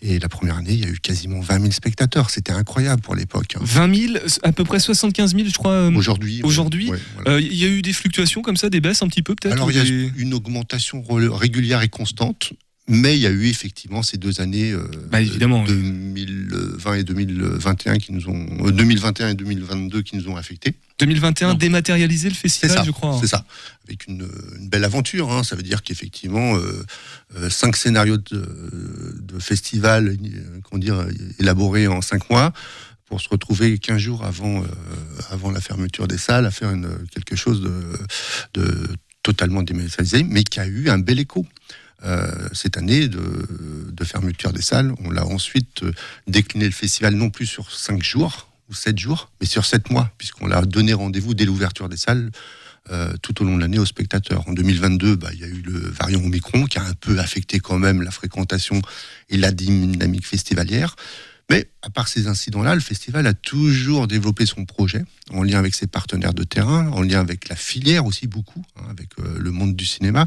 Et la première année, il y a eu quasiment 20 000 spectateurs. C'était incroyable pour l'époque. hein. 20 20 000, à peu près 75 000, je crois. euh, Aujourd'hui. ouais, Aujourd'hui, voilà. euh, il y a eu des fluctuations comme ça, des baisses un petit peu peut-être Alors, il y a des- une augmentation re- régulière et constante. Mais il y a eu effectivement ces deux années, euh, Bah, évidemment. 2020 2020 et 2021 qui nous ont, euh, 2021 et 2022 qui nous ont affectés. 2021 dématérialisé le festival, ça, je crois. hein. c'est ça. Avec une, une belle aventure. hein. Ça veut dire qu'effectivement, euh, euh, cinq scénarios de, de festival, euh, comment dire, euh, élaborés en cinq mois, pour se retrouver 15 jours avant, euh, avant la fermeture des salles, à faire une, quelque chose de, de totalement dématérialisé, mais qui a eu un bel écho. Euh, cette année de, fermeture des salles, on l'a ensuite euh, décliné le festival non plus sur cinq jours ou sept jours, mais sur sept mois, puisqu'on l'a donné rendez-vous dès l'ouverture des salles euh, tout au long de l'année aux spectateurs. En 2022, bah, il y a eu le variant Omicron qui a un peu affecté quand même la fréquentation et la dynamique festivalière. Mais à part ces incidents-là, le festival a toujours développé son projet en lien avec ses partenaires de terrain, en lien avec la filière aussi beaucoup, hein, avec euh, le monde du cinéma,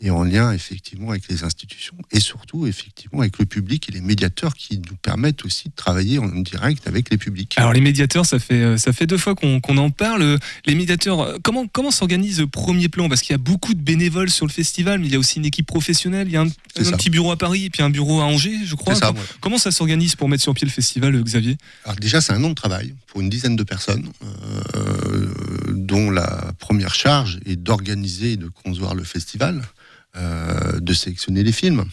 et en lien effectivement avec les institutions, et surtout effectivement avec le public et les médiateurs qui nous permettent aussi de travailler en direct avec les publics. Alors les médiateurs, ça fait euh, ça fait deux fois qu'on qu'on en parle. Les médiateurs, euh, comment comment s'organise Premier Plan? Parce qu'il y a beaucoup de bénévoles sur le festival, mais il y a aussi une équipe professionnelle. Il y a un, petit bureau à Paris et puis un bureau à Angers, je crois. Ça. Comment ça s'organise pour mettre sur pied le festival, Alors déjà, c'est un an de travail pour une dizaine de personnes, euh, dont la première charge est d'organiser et de concevoir le festival, euh, de sélectionner les films,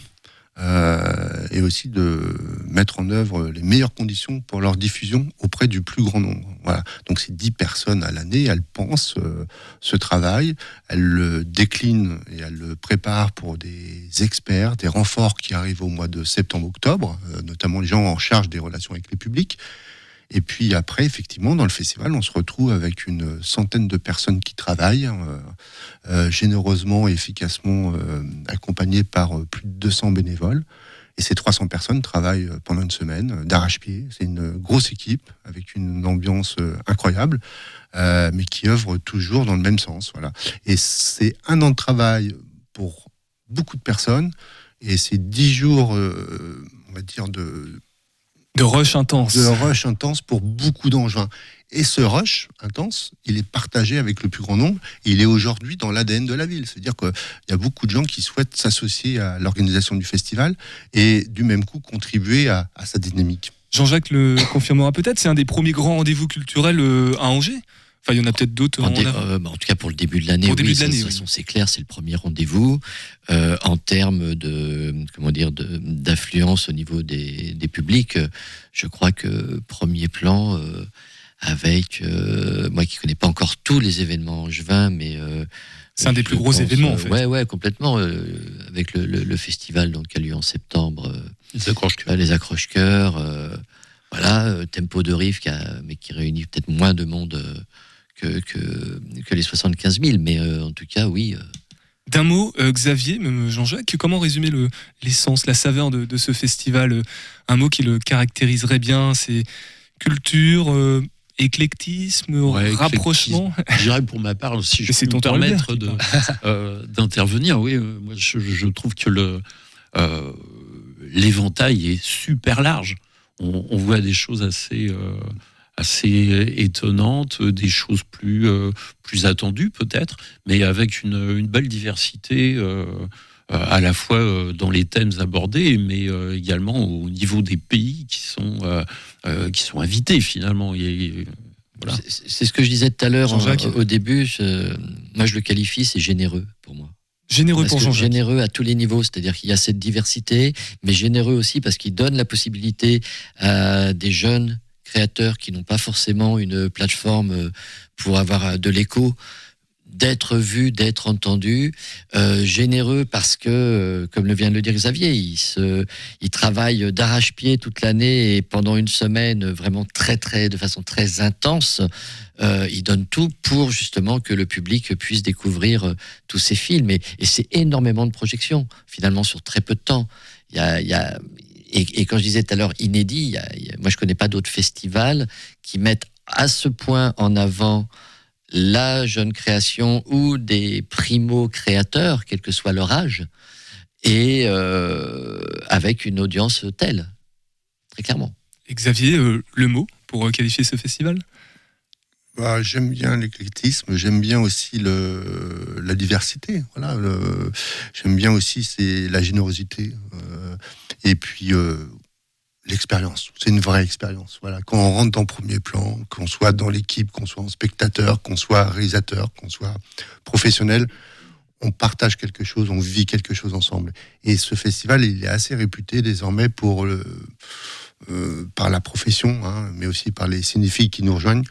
et aussi de mettre en œuvre les meilleures conditions pour leur diffusion auprès du plus grand nombre. Voilà. Donc c'est 10 personnes à l'année, elles pensent euh, ce travail, elles le déclinent et elles le préparent pour des experts, des renforts qui arrivent au mois de septembre-octobre, euh, notamment les gens en charge des relations avec les publics. Et puis après, effectivement, dans le festival, on se retrouve avec une centaine de personnes qui travaillent, euh, euh, généreusement et efficacement euh, accompagnées par plus de 200 bénévoles. Et ces 300 personnes travaillent pendant une semaine d'arrache-pied. C'est une grosse équipe avec une ambiance incroyable, mais qui œuvre toujours dans le même sens. Voilà. Et c'est un an de travail pour beaucoup de personnes, et c'est 10 jours, on va dire, de, De rush intense. de rush intense pour beaucoup d'engins. Et ce rush intense, il est partagé avec le plus grand nombre. Et il est aujourd'hui dans l'ADN de la ville. C'est-à-dire qu'il y a beaucoup de gens qui souhaitent s'associer à l'organisation du festival et du même coup contribuer à, à sa dynamique. Jean-Jacques le confirmera peut-être. C'est un des premiers grands rendez-vous culturels euh, à Angers. Enfin, il y en a peut-être d'autres. En, euh, bah, en tout cas, pour le début de l'année, oui, début de de toute oui. façon, c'est clair, c'est le premier rendez-vous. Euh, en termes de, comment dire, d'affluence au niveau des, des publics, euh, je crois que premier plan, euh, avec, euh, moi qui connais pas encore tous les événements angevins, mais... euh, C'est un des plus gros pense, événements, en fait. Ouais, ouais, complètement. euh, avec le, le- le festival donc, qui a lieu en septembre. euh, Les accroche-cœurs. euh, les accroche-cœurs. euh, voilà, euh, Tempo de Rive, qui a- mais qui réunit peut-être moins de monde euh, que, que, que les 75 000. Mais euh, en tout cas, oui. euh, D'un mot, euh, Xavier, même Jean-Jacques, comment résumer le- l'essence, la saveur de, de ce festival Un mot qui le caractériserait bien, c'est culture, euh, éclectisme, Ouais, rapprochement. Je dirais pour ma part, si je peux me permettre <laughs> euh, d'intervenir, oui, moi je, je trouve que l'éventail est super large. On, on voit des choses assez assez étonnantes, des choses plus euh, plus attendues peut-être, mais avec une, une belle diversité. euh, euh, à la fois euh, dans les thèmes abordés, mais euh, également au niveau des pays qui sont euh, euh, qui sont invités finalement. Voilà. c'est- ce que je disais tout à l'heure au début. je- moi, je le qualifie, c'est généreux pour moi. Généreux Parce pour que Jean-Jacques. généreux à tous les niveaux, c'est-à-dire qu'il y a cette diversité, mais généreux aussi parce qu'il donne la possibilité à des jeunes créateurs qui n'ont pas forcément une plateforme euh, pour avoir euh, de l'écho d'être vus, d'être entendus, euh, généreux parce que, comme le vient de le dire Xavier, il, se, il travaille d'arrache-pied toute l'année et pendant une semaine vraiment très très de façon très intense, euh, il donne tout pour justement que le public puisse découvrir tous ces films et, et c'est énormément de projections finalement sur très peu de temps. Il y a, il y a- et, quand je disais tout à l'heure inédit, moi je connais pas d'autres festivals qui mettent à ce point en avant la jeune création ou des primo-créateurs, quel que soit leur âge, et euh, avec une audience telle, très clairement. Et Xavier, euh, le mot pour euh, qualifier ce festival? Bah, j'aime bien l'éclectisme, j'aime bien aussi le, la diversité. Voilà, le- j'aime bien aussi c'est la générosité. euh, et puis euh, l'expérience. C'est une vraie expérience. Voilà, quand on rentre dans premier plan, qu'on soit dans l'équipe, qu'on soit en spectateur, qu'on soit réalisateur, qu'on soit professionnel, on partage quelque chose, on vit quelque chose ensemble. Et ce festival, il est assez réputé désormais pour le, euh, par la profession, hein, mais aussi par les cinéphiles qui nous rejoignent,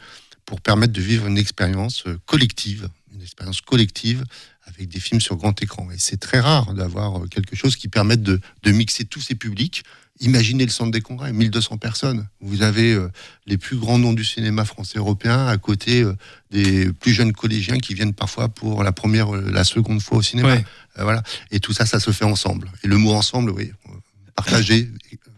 pour permettre de vivre une expérience euh, collective, une expérience collective avec des films sur grand écran. Et c'est très rare d'avoir euh, quelque chose qui permette de, de mixer tous ces publics. Imaginez le centre des congrès, 1200 personnes. Vous avez euh, les plus grands noms du cinéma français européen à côté euh, des plus jeunes collégiens qui viennent parfois pour la première, la seconde fois au cinéma. Ouais. Euh, voilà. Et tout ça, ça se fait ensemble. Et le mot ensemble, oui, partager,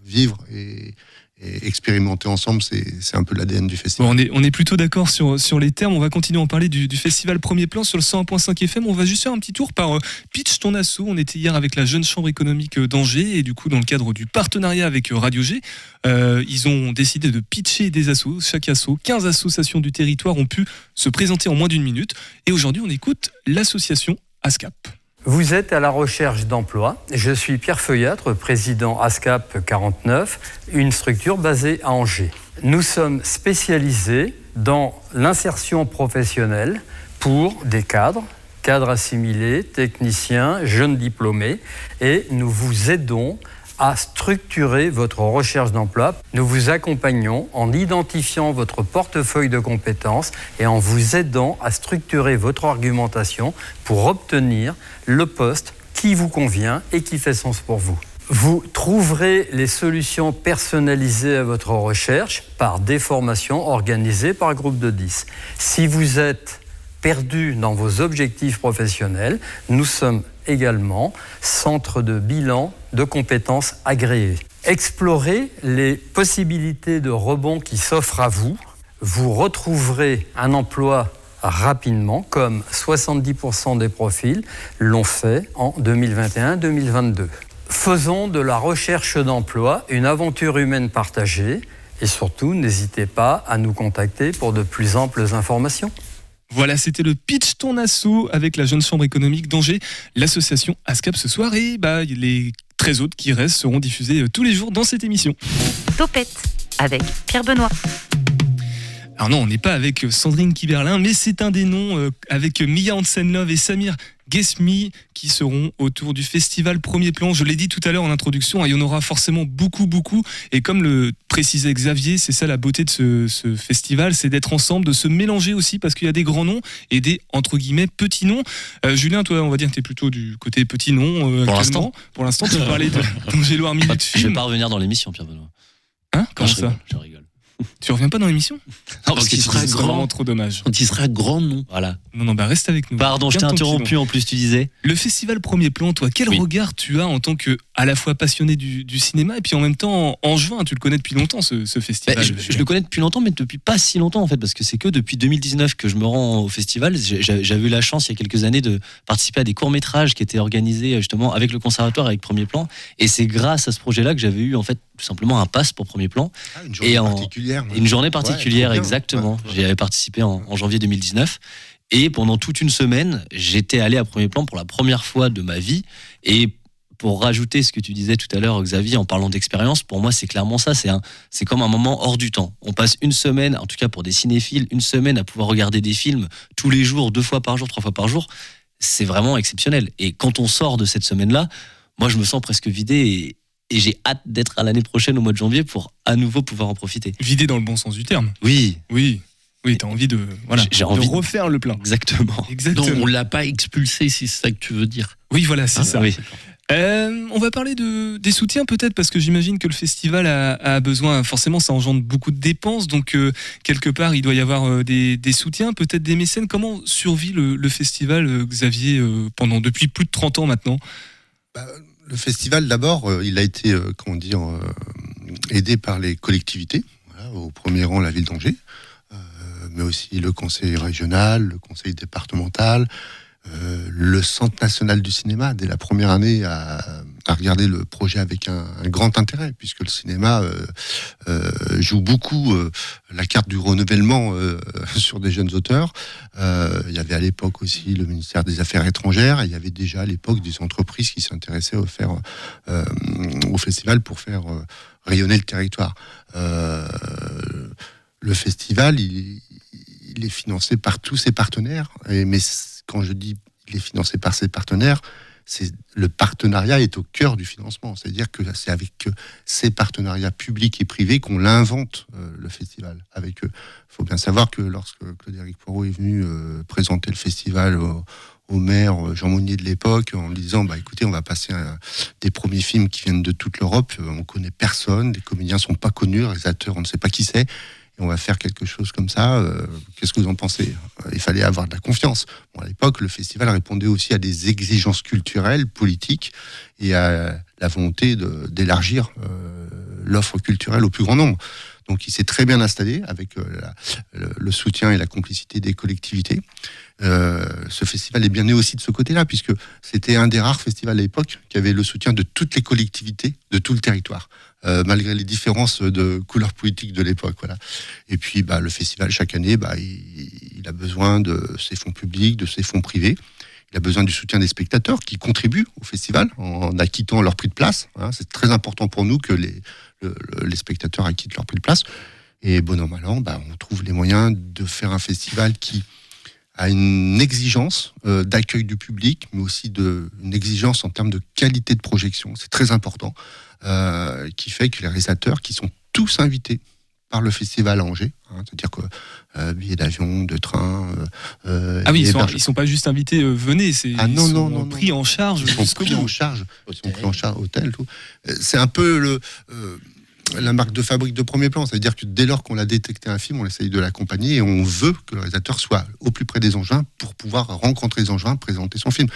vivre et, et expérimenter ensemble, c'est un peu l'ADN du festival. On, est, plutôt d'accord sur, les termes. On va continuer à en parler du, festival Premier Plan sur le 101.5 FM. On va juste faire un petit tour par euh, Pitch ton asso. On était hier avec la Jeune Chambre économique euh, d'Angers et du coup, dans le cadre du partenariat avec euh, Radio G, ils ont décidé de pitcher des assos. Chaque asso, 15 associations du territoire ont pu se présenter en moins d'une minute. Et aujourd'hui, on écoute l'association ASCAP. Vous êtes à la recherche d'emploi. Je suis Pierre Feuillâtre, président ASCAP 49, une structure basée à Angers. Nous sommes spécialisés dans l'insertion professionnelle pour des cadres, cadres assimilés, techniciens, jeunes diplômés, et nous vous aidons à structurer votre recherche d'emploi. Nous vous accompagnons en identifiant votre portefeuille de compétences et en vous aidant à structurer votre argumentation pour obtenir le poste qui vous convient et qui fait sens pour vous. Vous trouverez les solutions personnalisées à votre recherche par des formations organisées par groupe de 10. Si vous êtes perdu dans vos objectifs professionnels, nous sommes également centre de bilan de compétences agréées. Explorez les possibilités de rebond qui s'offrent à vous. Vous retrouverez un emploi rapidement, comme 70% des profils l'ont fait en 2021-2022. Faisons de la recherche d'emploi une aventure humaine partagée et surtout n'hésitez pas à nous contacter pour de plus amples informations. Voilà, c'était le pitch ton asso avec la Jeune Chambre économique d'Angers, l'association ASCAP ce soir. Et bah, les 13 autres qui restent seront diffusés euh, tous les jours dans cette émission. Topette avec Pierre Benoît. Alors non, on n'est pas avec euh, Sandrine Kiberlin, mais c'est un des noms euh, avec Mia Hansen-Love et Samir Gesmi qui seront autour du festival Premier Plan. Je l'ai dit tout à l'heure en introduction, hein, il y en aura forcément beaucoup, beaucoup. Et comme le précisait Xavier, c'est ça la beauté de ce, ce festival, c'est d'être ensemble, de se mélanger aussi, parce qu'il y a des grands noms et des, entre guillemets, petits noms. Euh, Julien, toi, on va dire que tu es plutôt du côté petit nom. euh, Pour l'instant. Pour l'instant, tu parlais de <laughs> d'Angelo Armini de Je vais film. pas revenir dans l'émission, Pierre Benoît. Hein Comment je ça rigole, Je rigole. <laughs> Tu reviens pas dans l'émission Non, parce il qu'il sera grand. vraiment trop dommage. Quand il sera grand nom. Voilà. Non, non, bah reste avec nous. Pardon, je t'ai interrompu en plus, tu disais. Le festival Premier Plan, toi, quel Oui. regard tu as en tant que à la fois passionné du, du cinéma et puis en même temps en juin, tu le connais depuis longtemps ce, ce Bah, festival. je, je le connais depuis longtemps, mais depuis pas si longtemps en fait, parce que c'est que depuis 2019 que je me rends au festival. J'avais eu la chance il y a quelques années de participer à des courts métrages qui étaient organisés justement avec le conservatoire, avec Premier Plan, et c'est grâce à ce projet-là que j'avais eu en fait tout simplement un pass pour Premier Plan. Ah, une journée Et en- particulière. Une journée particulière, Ouais, exactement. Ouais, ouais. J'y avais participé en, en janvier 2019. Et pendant toute une semaine, j'étais allé à premier plan pour la première fois de ma vie. Et pour rajouter ce que tu disais tout à l'heure, Xavier, en parlant d'expérience, pour moi, c'est clairement ça. C'est un, c'est comme un moment hors du temps. On passe une semaine, en tout cas pour des cinéphiles, une semaine à pouvoir regarder des films tous les jours, deux fois par jour, trois fois par jour. C'est vraiment exceptionnel. Et quand on sort de cette semaine-là, moi, je me sens presque vidé et, et j'ai hâte d'être à l'année prochaine au mois de janvier pour à nouveau pouvoir en profiter. Vidé dans le bon sens du terme. Oui, Oui, oui, t'as envie de voilà, J'ai- de envie de- refaire le plein. exactement. Exactement. Non, on l'a pas expulsé, si c'est ça que tu veux dire. Oui, voilà, c'est Ah, ça. Oui. Euh, on va parler de, des soutiens peut-être parce que j'imagine que le festival a, a besoin, forcément ça engendre beaucoup de dépenses, donc euh, quelque part il doit y avoir euh, des, des soutiens, peut-être des mécènes. Comment survit le, le festival, euh, Xavier, euh, pendant depuis plus de 30 ans maintenant? Bah, le festival, d'abord, euh, il a été, euh, comment dire, euh, aidé par les collectivités, au premier rang la ville d'Angers, mais aussi le conseil régional, le conseil départemental, le Centre national du cinéma, dès la première année, a, a regardé le projet avec un, grand intérêt, puisque le cinéma, euh, euh, joue beaucoup euh, la carte du renouvellement <laughs> sur des jeunes auteurs. Il y avait à l'époque aussi le ministère des Affaires étrangères. Il y avait déjà à l'époque des entreprises qui s'intéressaient au, au festival pour faire rayonner le territoire. Le festival, il, est financé par tous ses partenaires. Mais quand je dis il est financé par ses partenaires, le partenariat est au cœur du financement. C'est-à-dire que c'est avec euh, ces partenariats publics et privés qu'on l'invente euh, le festival. Avec il faut bien savoir que lorsque Claude-Éric Poirot est venu euh, présenter le festival au, maire euh, Jean Monnier de l'époque en lui disant bah écoutez on va passer à des premiers films qui viennent de toute l'Europe Euh, on connaît personne les comédiens sont pas connus les réalisateurs on ne sait pas qui c'est on va faire quelque chose comme ça. euh, Qu'est-ce que vous en pensez? Euh, Il fallait avoir de la confiance. À l'époque, le festival répondait aussi à des exigences culturelles, politiques, et à la volonté d'élargir euh, l'offre culturelle au plus grand nombre. Donc, il s'est très bien installé avec le, soutien et la complicité des collectivités. Ce festival est bien né aussi de ce côté-là, puisque c'était un des rares festivals à l'époque qui avait le soutien de toutes les collectivités de tout le territoire, euh, malgré les différences de couleurs politiques de l'époque. Voilà. Et puis, bah, le festival, chaque année, bah, il, a besoin de ses fonds publics, de ses fonds privés. Il a besoin du soutien des spectateurs qui contribuent au festival en acquittant leur prix de place. Hein. C'est très important pour nous que les, le- le- les spectateurs acquittent leur prix de place. Et bon an, mal an, bah, on trouve les moyens de faire un festival qui a une exigence euh, d'accueil du public, mais aussi une exigence en termes de qualité de projection. C'est très important, euh, qui fait que les réalisateurs, qui sont tous invités par le festival à Angers, hein, c'est-à-dire que euh, billets d'avion, de train. euh, euh, Ah oui, ils sont, ils sont pas juste invités, euh, venez, c'est Ah non, ils non, sont non, pris en charge. Ils sont pris bout. en charge. Ils sont pris en charge, hôtel, tout. C'est un peu le, euh, la marque de fabrique de premier plan. C'est-à-dire que dès lors qu'on a détecté un film, on essaye de l'accompagner et on veut que le réalisateur soit au plus près des engins pour pouvoir rencontrer les engins, présenter son film.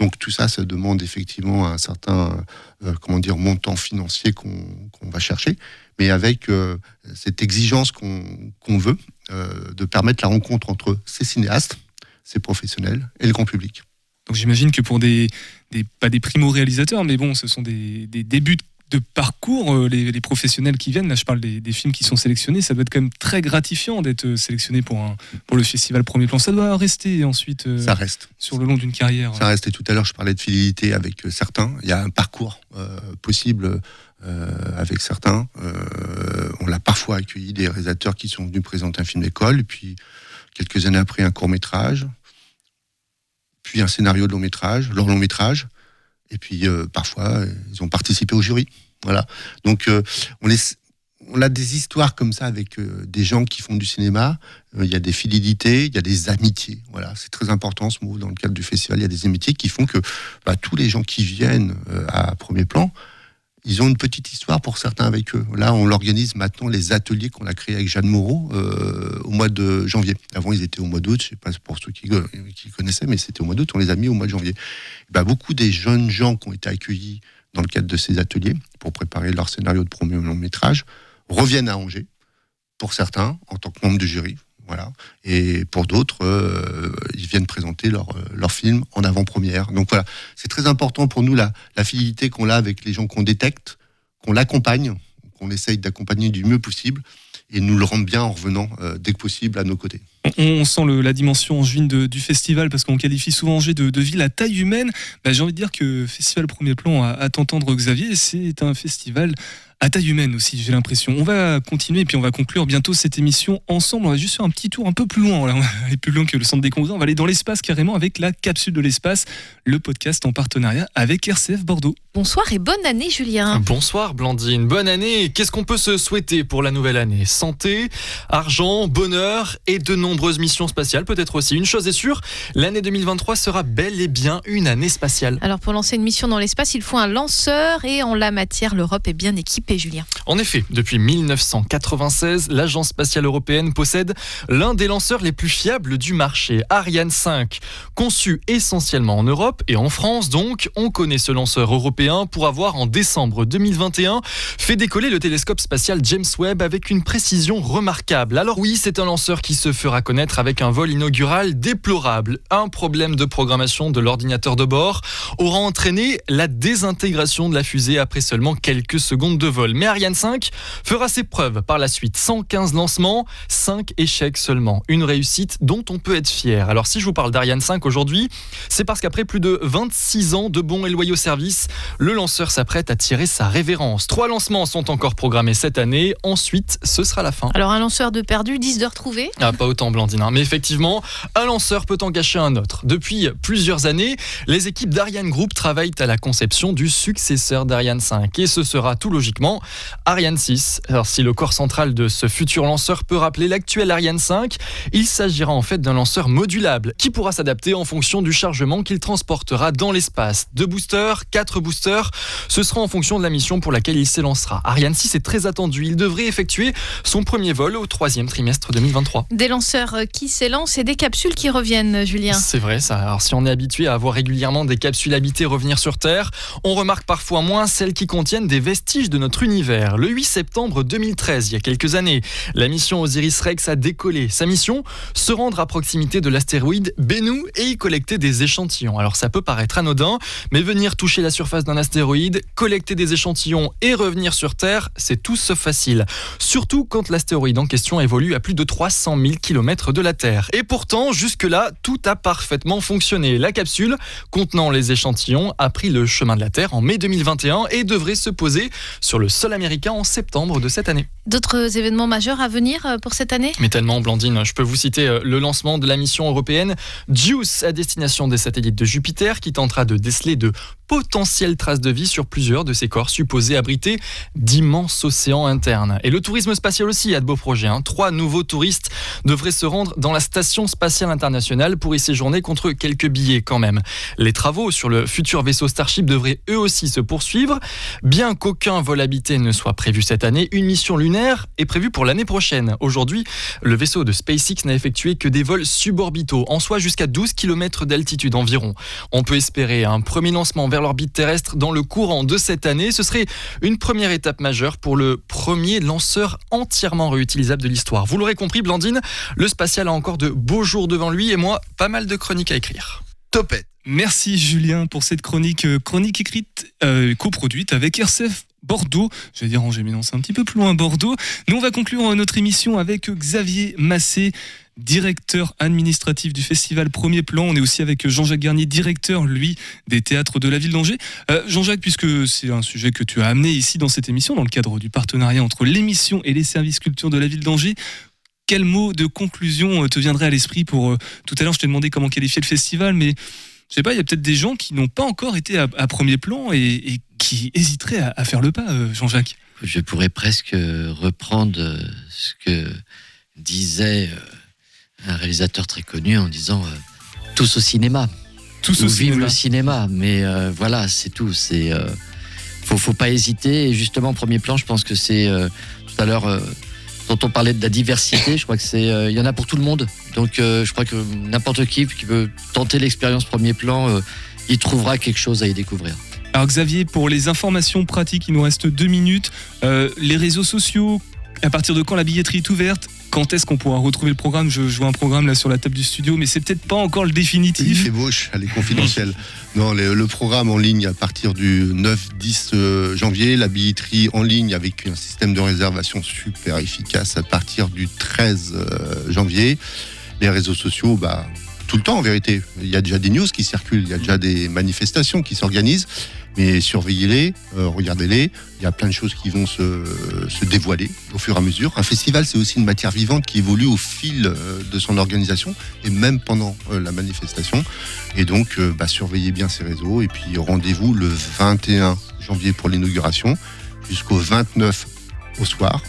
Donc tout ça, ça demande effectivement un certain, euh, comment dire, montant financier qu'on va chercher, mais avec euh, cette exigence qu'on veut euh, de permettre la rencontre entre ces cinéastes, ces professionnels et le grand public. Donc j'imagine que pour des, des pas des primo-réalisateurs, mais bon, ce sont des, des débuts de de parcours, euh, les, les professionnels qui viennent, là je parle des, des films qui sont sélectionnés, ça doit être quand même très gratifiant d'être euh, sélectionné pour, un, pour le festival Premier Plan. Ça doit rester ensuite euh, Ça reste. sur le long d'une carrière. Ça reste. Et tout à l'heure, je parlais de fidélité avec certains. Il y a un parcours euh, possible euh, avec certains. Euh, on l'a parfois accueilli des réalisateurs qui sont venus présenter un film d'école, puis quelques années après, un court métrage, puis un scénario de long métrage, leur long métrage, et puis euh, parfois, ils ont participé au jury. Voilà. Donc, euh, on a des histoires comme ça avec euh, des gens qui font du cinéma. Il y a des fidélités, il y a des amitiés. Voilà, c'est très important ce mot dans le cadre du festival. Il y a des amitiés qui font que bah, tous les gens qui viennent à premier plan, ils ont une petite histoire pour certains avec eux. Là, on l'organise maintenant les ateliers qu'on a créés avec Jeanne Moreau euh, au mois de janvier. Avant, ils étaient au mois d'août. Je sais pas pour ceux qui, connaissaient, mais c'était au mois d'août. On les a mis au mois de janvier. Bah, beaucoup des jeunes gens qui ont été accueillis dans le cadre de ces ateliers pour préparer leur scénario de premier long métrage reviennent à Angers, pour certains, en tant que membres du jury. Et pour d'autres, euh, ils viennent présenter leur, euh, leur film en avant-première. Donc voilà, c'est très important pour nous la, fidélité qu'on a avec les gens qu'on détecte, qu'on l'accompagne, qu'on essaye d'accompagner du mieux possible et nous le rendre bien en revenant euh, dès que possible à nos côtés. On, sent la dimension angevine de- du festival parce qu'on qualifie souvent Angers de, de ville à taille humaine. Bah, J'ai envie de dire que Festival Premier Plan, à, à t'entendre Xavier, c'est un festival à taille humaine aussi, j'ai l'impression. On va continuer et puis on va conclure bientôt cette émission ensemble. On va juste faire un petit tour un peu plus loin. Voilà, on va aller plus loin que le centre des congrès. On va aller dans l'espace carrément avec la capsule de l'espace, le podcast en partenariat avec RCF Bordeaux. Bonsoir et bonne année Julien. Bonsoir Blandine, bonne année. Qu'est-ce qu'on peut se souhaiter pour la nouvelle année? Santé, argent, bonheur et de nombreuses missions spatiales peut-être aussi. Une chose est sûre, l'année 2023 sera bel et bien une année spatiale. Alors pour lancer une mission dans l'espace, il faut un lanceur et en la matière, l'Europe est bien équipée Julien. En effet, depuis 1996, l'Agence spatiale européenne possède l'un des lanceurs les plus fiables du marché, Ariane 5. Conçu essentiellement en Europe et en France donc, on connaît ce lanceur européen pour avoir en décembre 2021 fait décoller le télescope spatial James Webb avec une précision remarquable. Alors oui, c'est un lanceur qui se fera connaître avec un vol inaugural déplorable. Un problème de programmation de l'ordinateur de bord aura entraîné la désintégration de la fusée après seulement quelques secondes de vol. vol. Mais Ariane 5 fera ses preuves par la suite. 115 lancements, 5 échecs seulement. Une réussite dont on peut être fier. Alors si je vous parle d'Ariane 5 aujourd'hui, c'est parce qu'après plus de 26 ans de bons et loyaux services, le lanceur s'apprête à tirer sa révérence. Trois lancements sont encore programmés cette année. Ensuite, ce sera la fin. Alors un lanceur de perdu, 10 de retrouvé. Ah, pas autant Blandine, hein. mais effectivement, un lanceur peut en cacher un autre. Depuis plusieurs années, les équipes d'Ariane Group travaillent à la conception du successeur d'Ariane 5 et ce sera tout logiquement Ariane 6. Alors si le corps central de ce futur lanceur peut rappeler l'actuel Ariane 5, il s'agira en fait d'un lanceur modulable qui pourra s'adapter en fonction du chargement qu'il transportera dans l'espace. Deux boosters, quatre boosters, ce sera en fonction de la mission pour laquelle il s'élancera. Ariane 6 est très attendu, il devrait effectuer son premier vol au troisième trimestre 2023. Des lanceurs euh, qui s'élancent et des capsules qui reviennent, Julien. C'est vrai ça. Alors si on est habitué à voir régulièrement des capsules habitées revenir sur Terre, on remarque parfois moins celles qui contiennent des vestiges de notre univers. Le 8 septembre 2013, il y a quelques années, la mission Osiris-Rex a décollé. Sa mission Se rendre à proximité de l'astéroïde Bennu et y collecter des échantillons. Alors ça peut paraître anodin, mais venir toucher la surface d'un astéroïde, collecter des échantillons et revenir sur Terre, c'est tout sauf facile. Surtout quand l'astéroïde en question évolue à plus de 300 000 km de la Terre. Et pourtant, jusque-là, tout a parfaitement fonctionné. La capsule contenant les échantillons a pris le chemin de la Terre en mai 2021 et devrait se poser sur le sol américain en septembre de cette année. D'autres événements majeurs à venir euh, pour cette année? Mais tellement, Blandine, je peux vous citer euh, le lancement de la mission européenne JUICE à destination des satellites de Jupiter qui tentera de déceler de potentielles traces de vie sur plusieurs de ces corps supposés abriter d'immenses océans internes. Et le tourisme spatial aussi a de beaux projets. hein. Trois nouveaux touristes devraient se rendre dans la station spatiale internationale pour y séjourner contre quelques billets quand même. Les travaux sur le futur vaisseau Starship devraient eux aussi se poursuivre. Bien qu'aucun vol habité ne soit prévu cette année, une mission lunaire est prévue pour l'année prochaine. Aujourd'hui, le vaisseau de SpaceX n'a effectué que des vols suborbitaux, en soi jusqu'à 12 km d'altitude environ. On peut espérer un premier lancement vers l'orbite terrestre dans le courant de cette année. Ce serait une première étape majeure pour le premier lanceur entièrement réutilisable de l'histoire. Vous l'aurez compris, Blandine, le spatial a encore de beaux jours devant lui et moi, pas mal de chroniques à écrire. Topette. Merci Julien pour cette chronique, euh, chronique écrite, euh, coproduite avec RCF Bordeaux. Je vais dire Angers, mais non, c'est un petit peu plus loin Bordeaux. Nous, on va conclure notre émission avec Xavier Massé, directeur administratif du festival Premier Plan. On est aussi avec Jean-Jacques Garnier, directeur, lui, des théâtres de la ville d'Angers. Euh, Jean-Jacques, puisque c'est un sujet que tu as amené ici dans cette émission, dans le cadre du partenariat entre l'émission et les services culture de la ville d'Angers, quel mot de conclusion euh, te viendrait à l'esprit pour... euh, tout à l'heure, je t'ai demandé comment qualifier le festival, mais je sais pas, il y a peut-être des gens qui n'ont pas encore été à, à premier plan et, et qui hésiteraient à, à faire le pas, euh, Jean-Jacques. Je pourrais presque reprendre ce que disait euh, un réalisateur très connu en disant euh, tous au cinéma. Tous Ou au vive cinéma. le cinéma. Mais euh, voilà, c'est tout. C'est euh, faut, faut pas hésiter. Et justement, premier plan, je pense que c'est euh, tout à l'heure quand on parlait de la diversité. Je crois que c'est euh, il y en a pour tout le monde. Donc euh, je crois que n'importe qui qui veut tenter l'expérience premier plan, euh, il trouvera quelque chose à y découvrir. Alors Xavier, pour les informations pratiques, il nous reste deux minutes. Euh, les réseaux sociaux, à partir de quand la billetterie est ouverte? Quand est-ce qu'on pourra retrouver le programme? Je, je vois un programme là sur la table du studio, mais c'est peut-être pas encore le Il définitif. fait moche, elle est confidentielle. Non, le, le programme en ligne à partir du 9-10 euh, janvier, la billetterie en ligne avec un système de réservation super efficace à partir du 13 euh, janvier. Les réseaux sociaux, bah, tout le temps en vérité. Il y a déjà des news qui circulent, il y a déjà des manifestations qui s'organisent, mais surveillez-les, euh, regardez-les. Il y a plein de choses qui vont se, dévoiler au fur et à mesure. Un festival, c'est aussi une matière vivante qui évolue au fil euh, de son organisation et même pendant euh, la manifestation. Et donc, bah, surveillez bien ces réseaux. Et puis, rendez-vous le 21 janvier pour l'inauguration jusqu'au 29 au soir,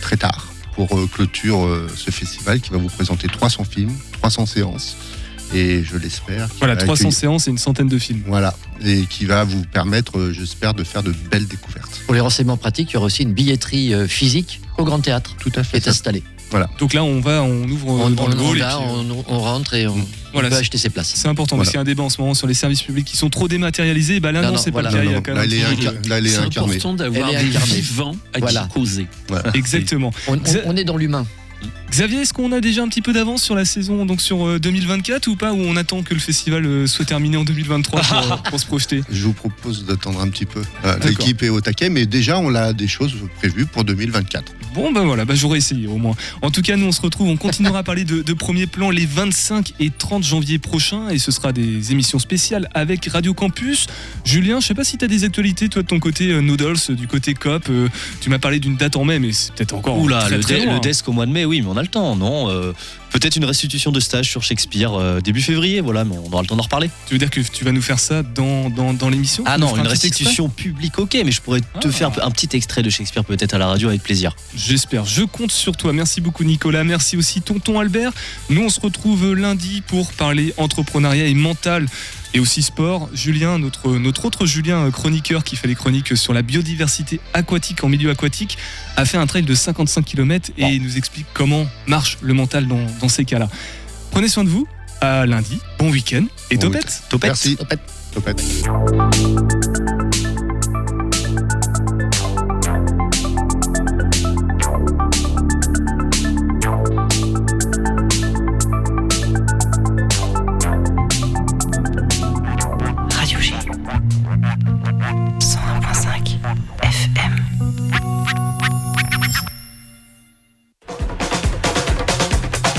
très tard, pour clôture ce festival qui va vous présenter 300 films, 300 séances. Et je l'espère. Voilà, va 300 accueillir- séances et une centaine de films. Voilà. Et qui va vous permettre, euh, j'espère, de faire de belles découvertes. Pour les renseignements pratiques, il y aura aussi une billetterie euh, physique au Grand Théâtre Tout à qui fait. est installée. Voilà. Donc là, on va, on ouvre On, dans le on- on hall puis, euh, on- on rentre et on, Voilà, on peut acheter ses places. C'est important parce Voilà. qu'il y a un débat en ce moment sur les services publics qui sont trop dématérialisés. Bah là, Non, non, non, c'est voilà. pas le cas. Non, il y a non, quand là, même elle est inca- là, elle est C'est incarnée. important d'avoir est des vivants à Voilà. qui causer. Voilà. Exactement. On, on- Xa- on est dans l'humain. Xavier, est-ce qu'on a déjà un petit peu d'avance sur la saison, donc sur euh, 2024 ou pas, ou on attend que le festival euh, soit terminé en 2023 pour, euh, pour se projeter? <laughs> Je vous propose d'attendre un petit peu. Euh. L'équipe est au taquet, mais déjà, on a des choses prévues pour 2024. Bon ben voilà, bah, j'aurais essayé au moins. En tout cas, nous on se retrouve, on continuera à parler de, de premier plan les 25 et 30 janvier prochains et ce sera des émissions spéciales avec Radio Campus. Julien, je sais pas si tu as des actualités toi de ton côté euh, Noodles, euh, du côté COP, euh, tu m'as parlé d'une date en mai mais c'est peut-être encore Oula, très, le, très dé- loin. le desk au mois de mai, oui, mais on a le temps, non Euh, Peut-être une restitution de stage sur Shakespeare euh, début février, voilà, mais on aura le temps d'en reparler. Tu veux dire que tu vas nous faire ça dans, dans, dans l'émission? Ah non, une un restitution publique, ok, mais je pourrais te Ah. faire un petit extrait de Shakespeare peut-être à la radio avec plaisir. J'espère. Je compte sur toi. Merci beaucoup Nicolas. Merci aussi tonton Albert. Nous on se retrouve lundi pour parler entrepreneuriat et mental et aussi sport. Julien, notre, notre autre Julien euh, chroniqueur qui fait les chroniques sur la biodiversité aquatique en milieu aquatique, a fait un trail de 55 km et nous explique comment marche le mental dans, dans ces cas-là. Prenez soin de vous. À lundi. Bon week-end et Bon topette. Topette. Merci. Topette.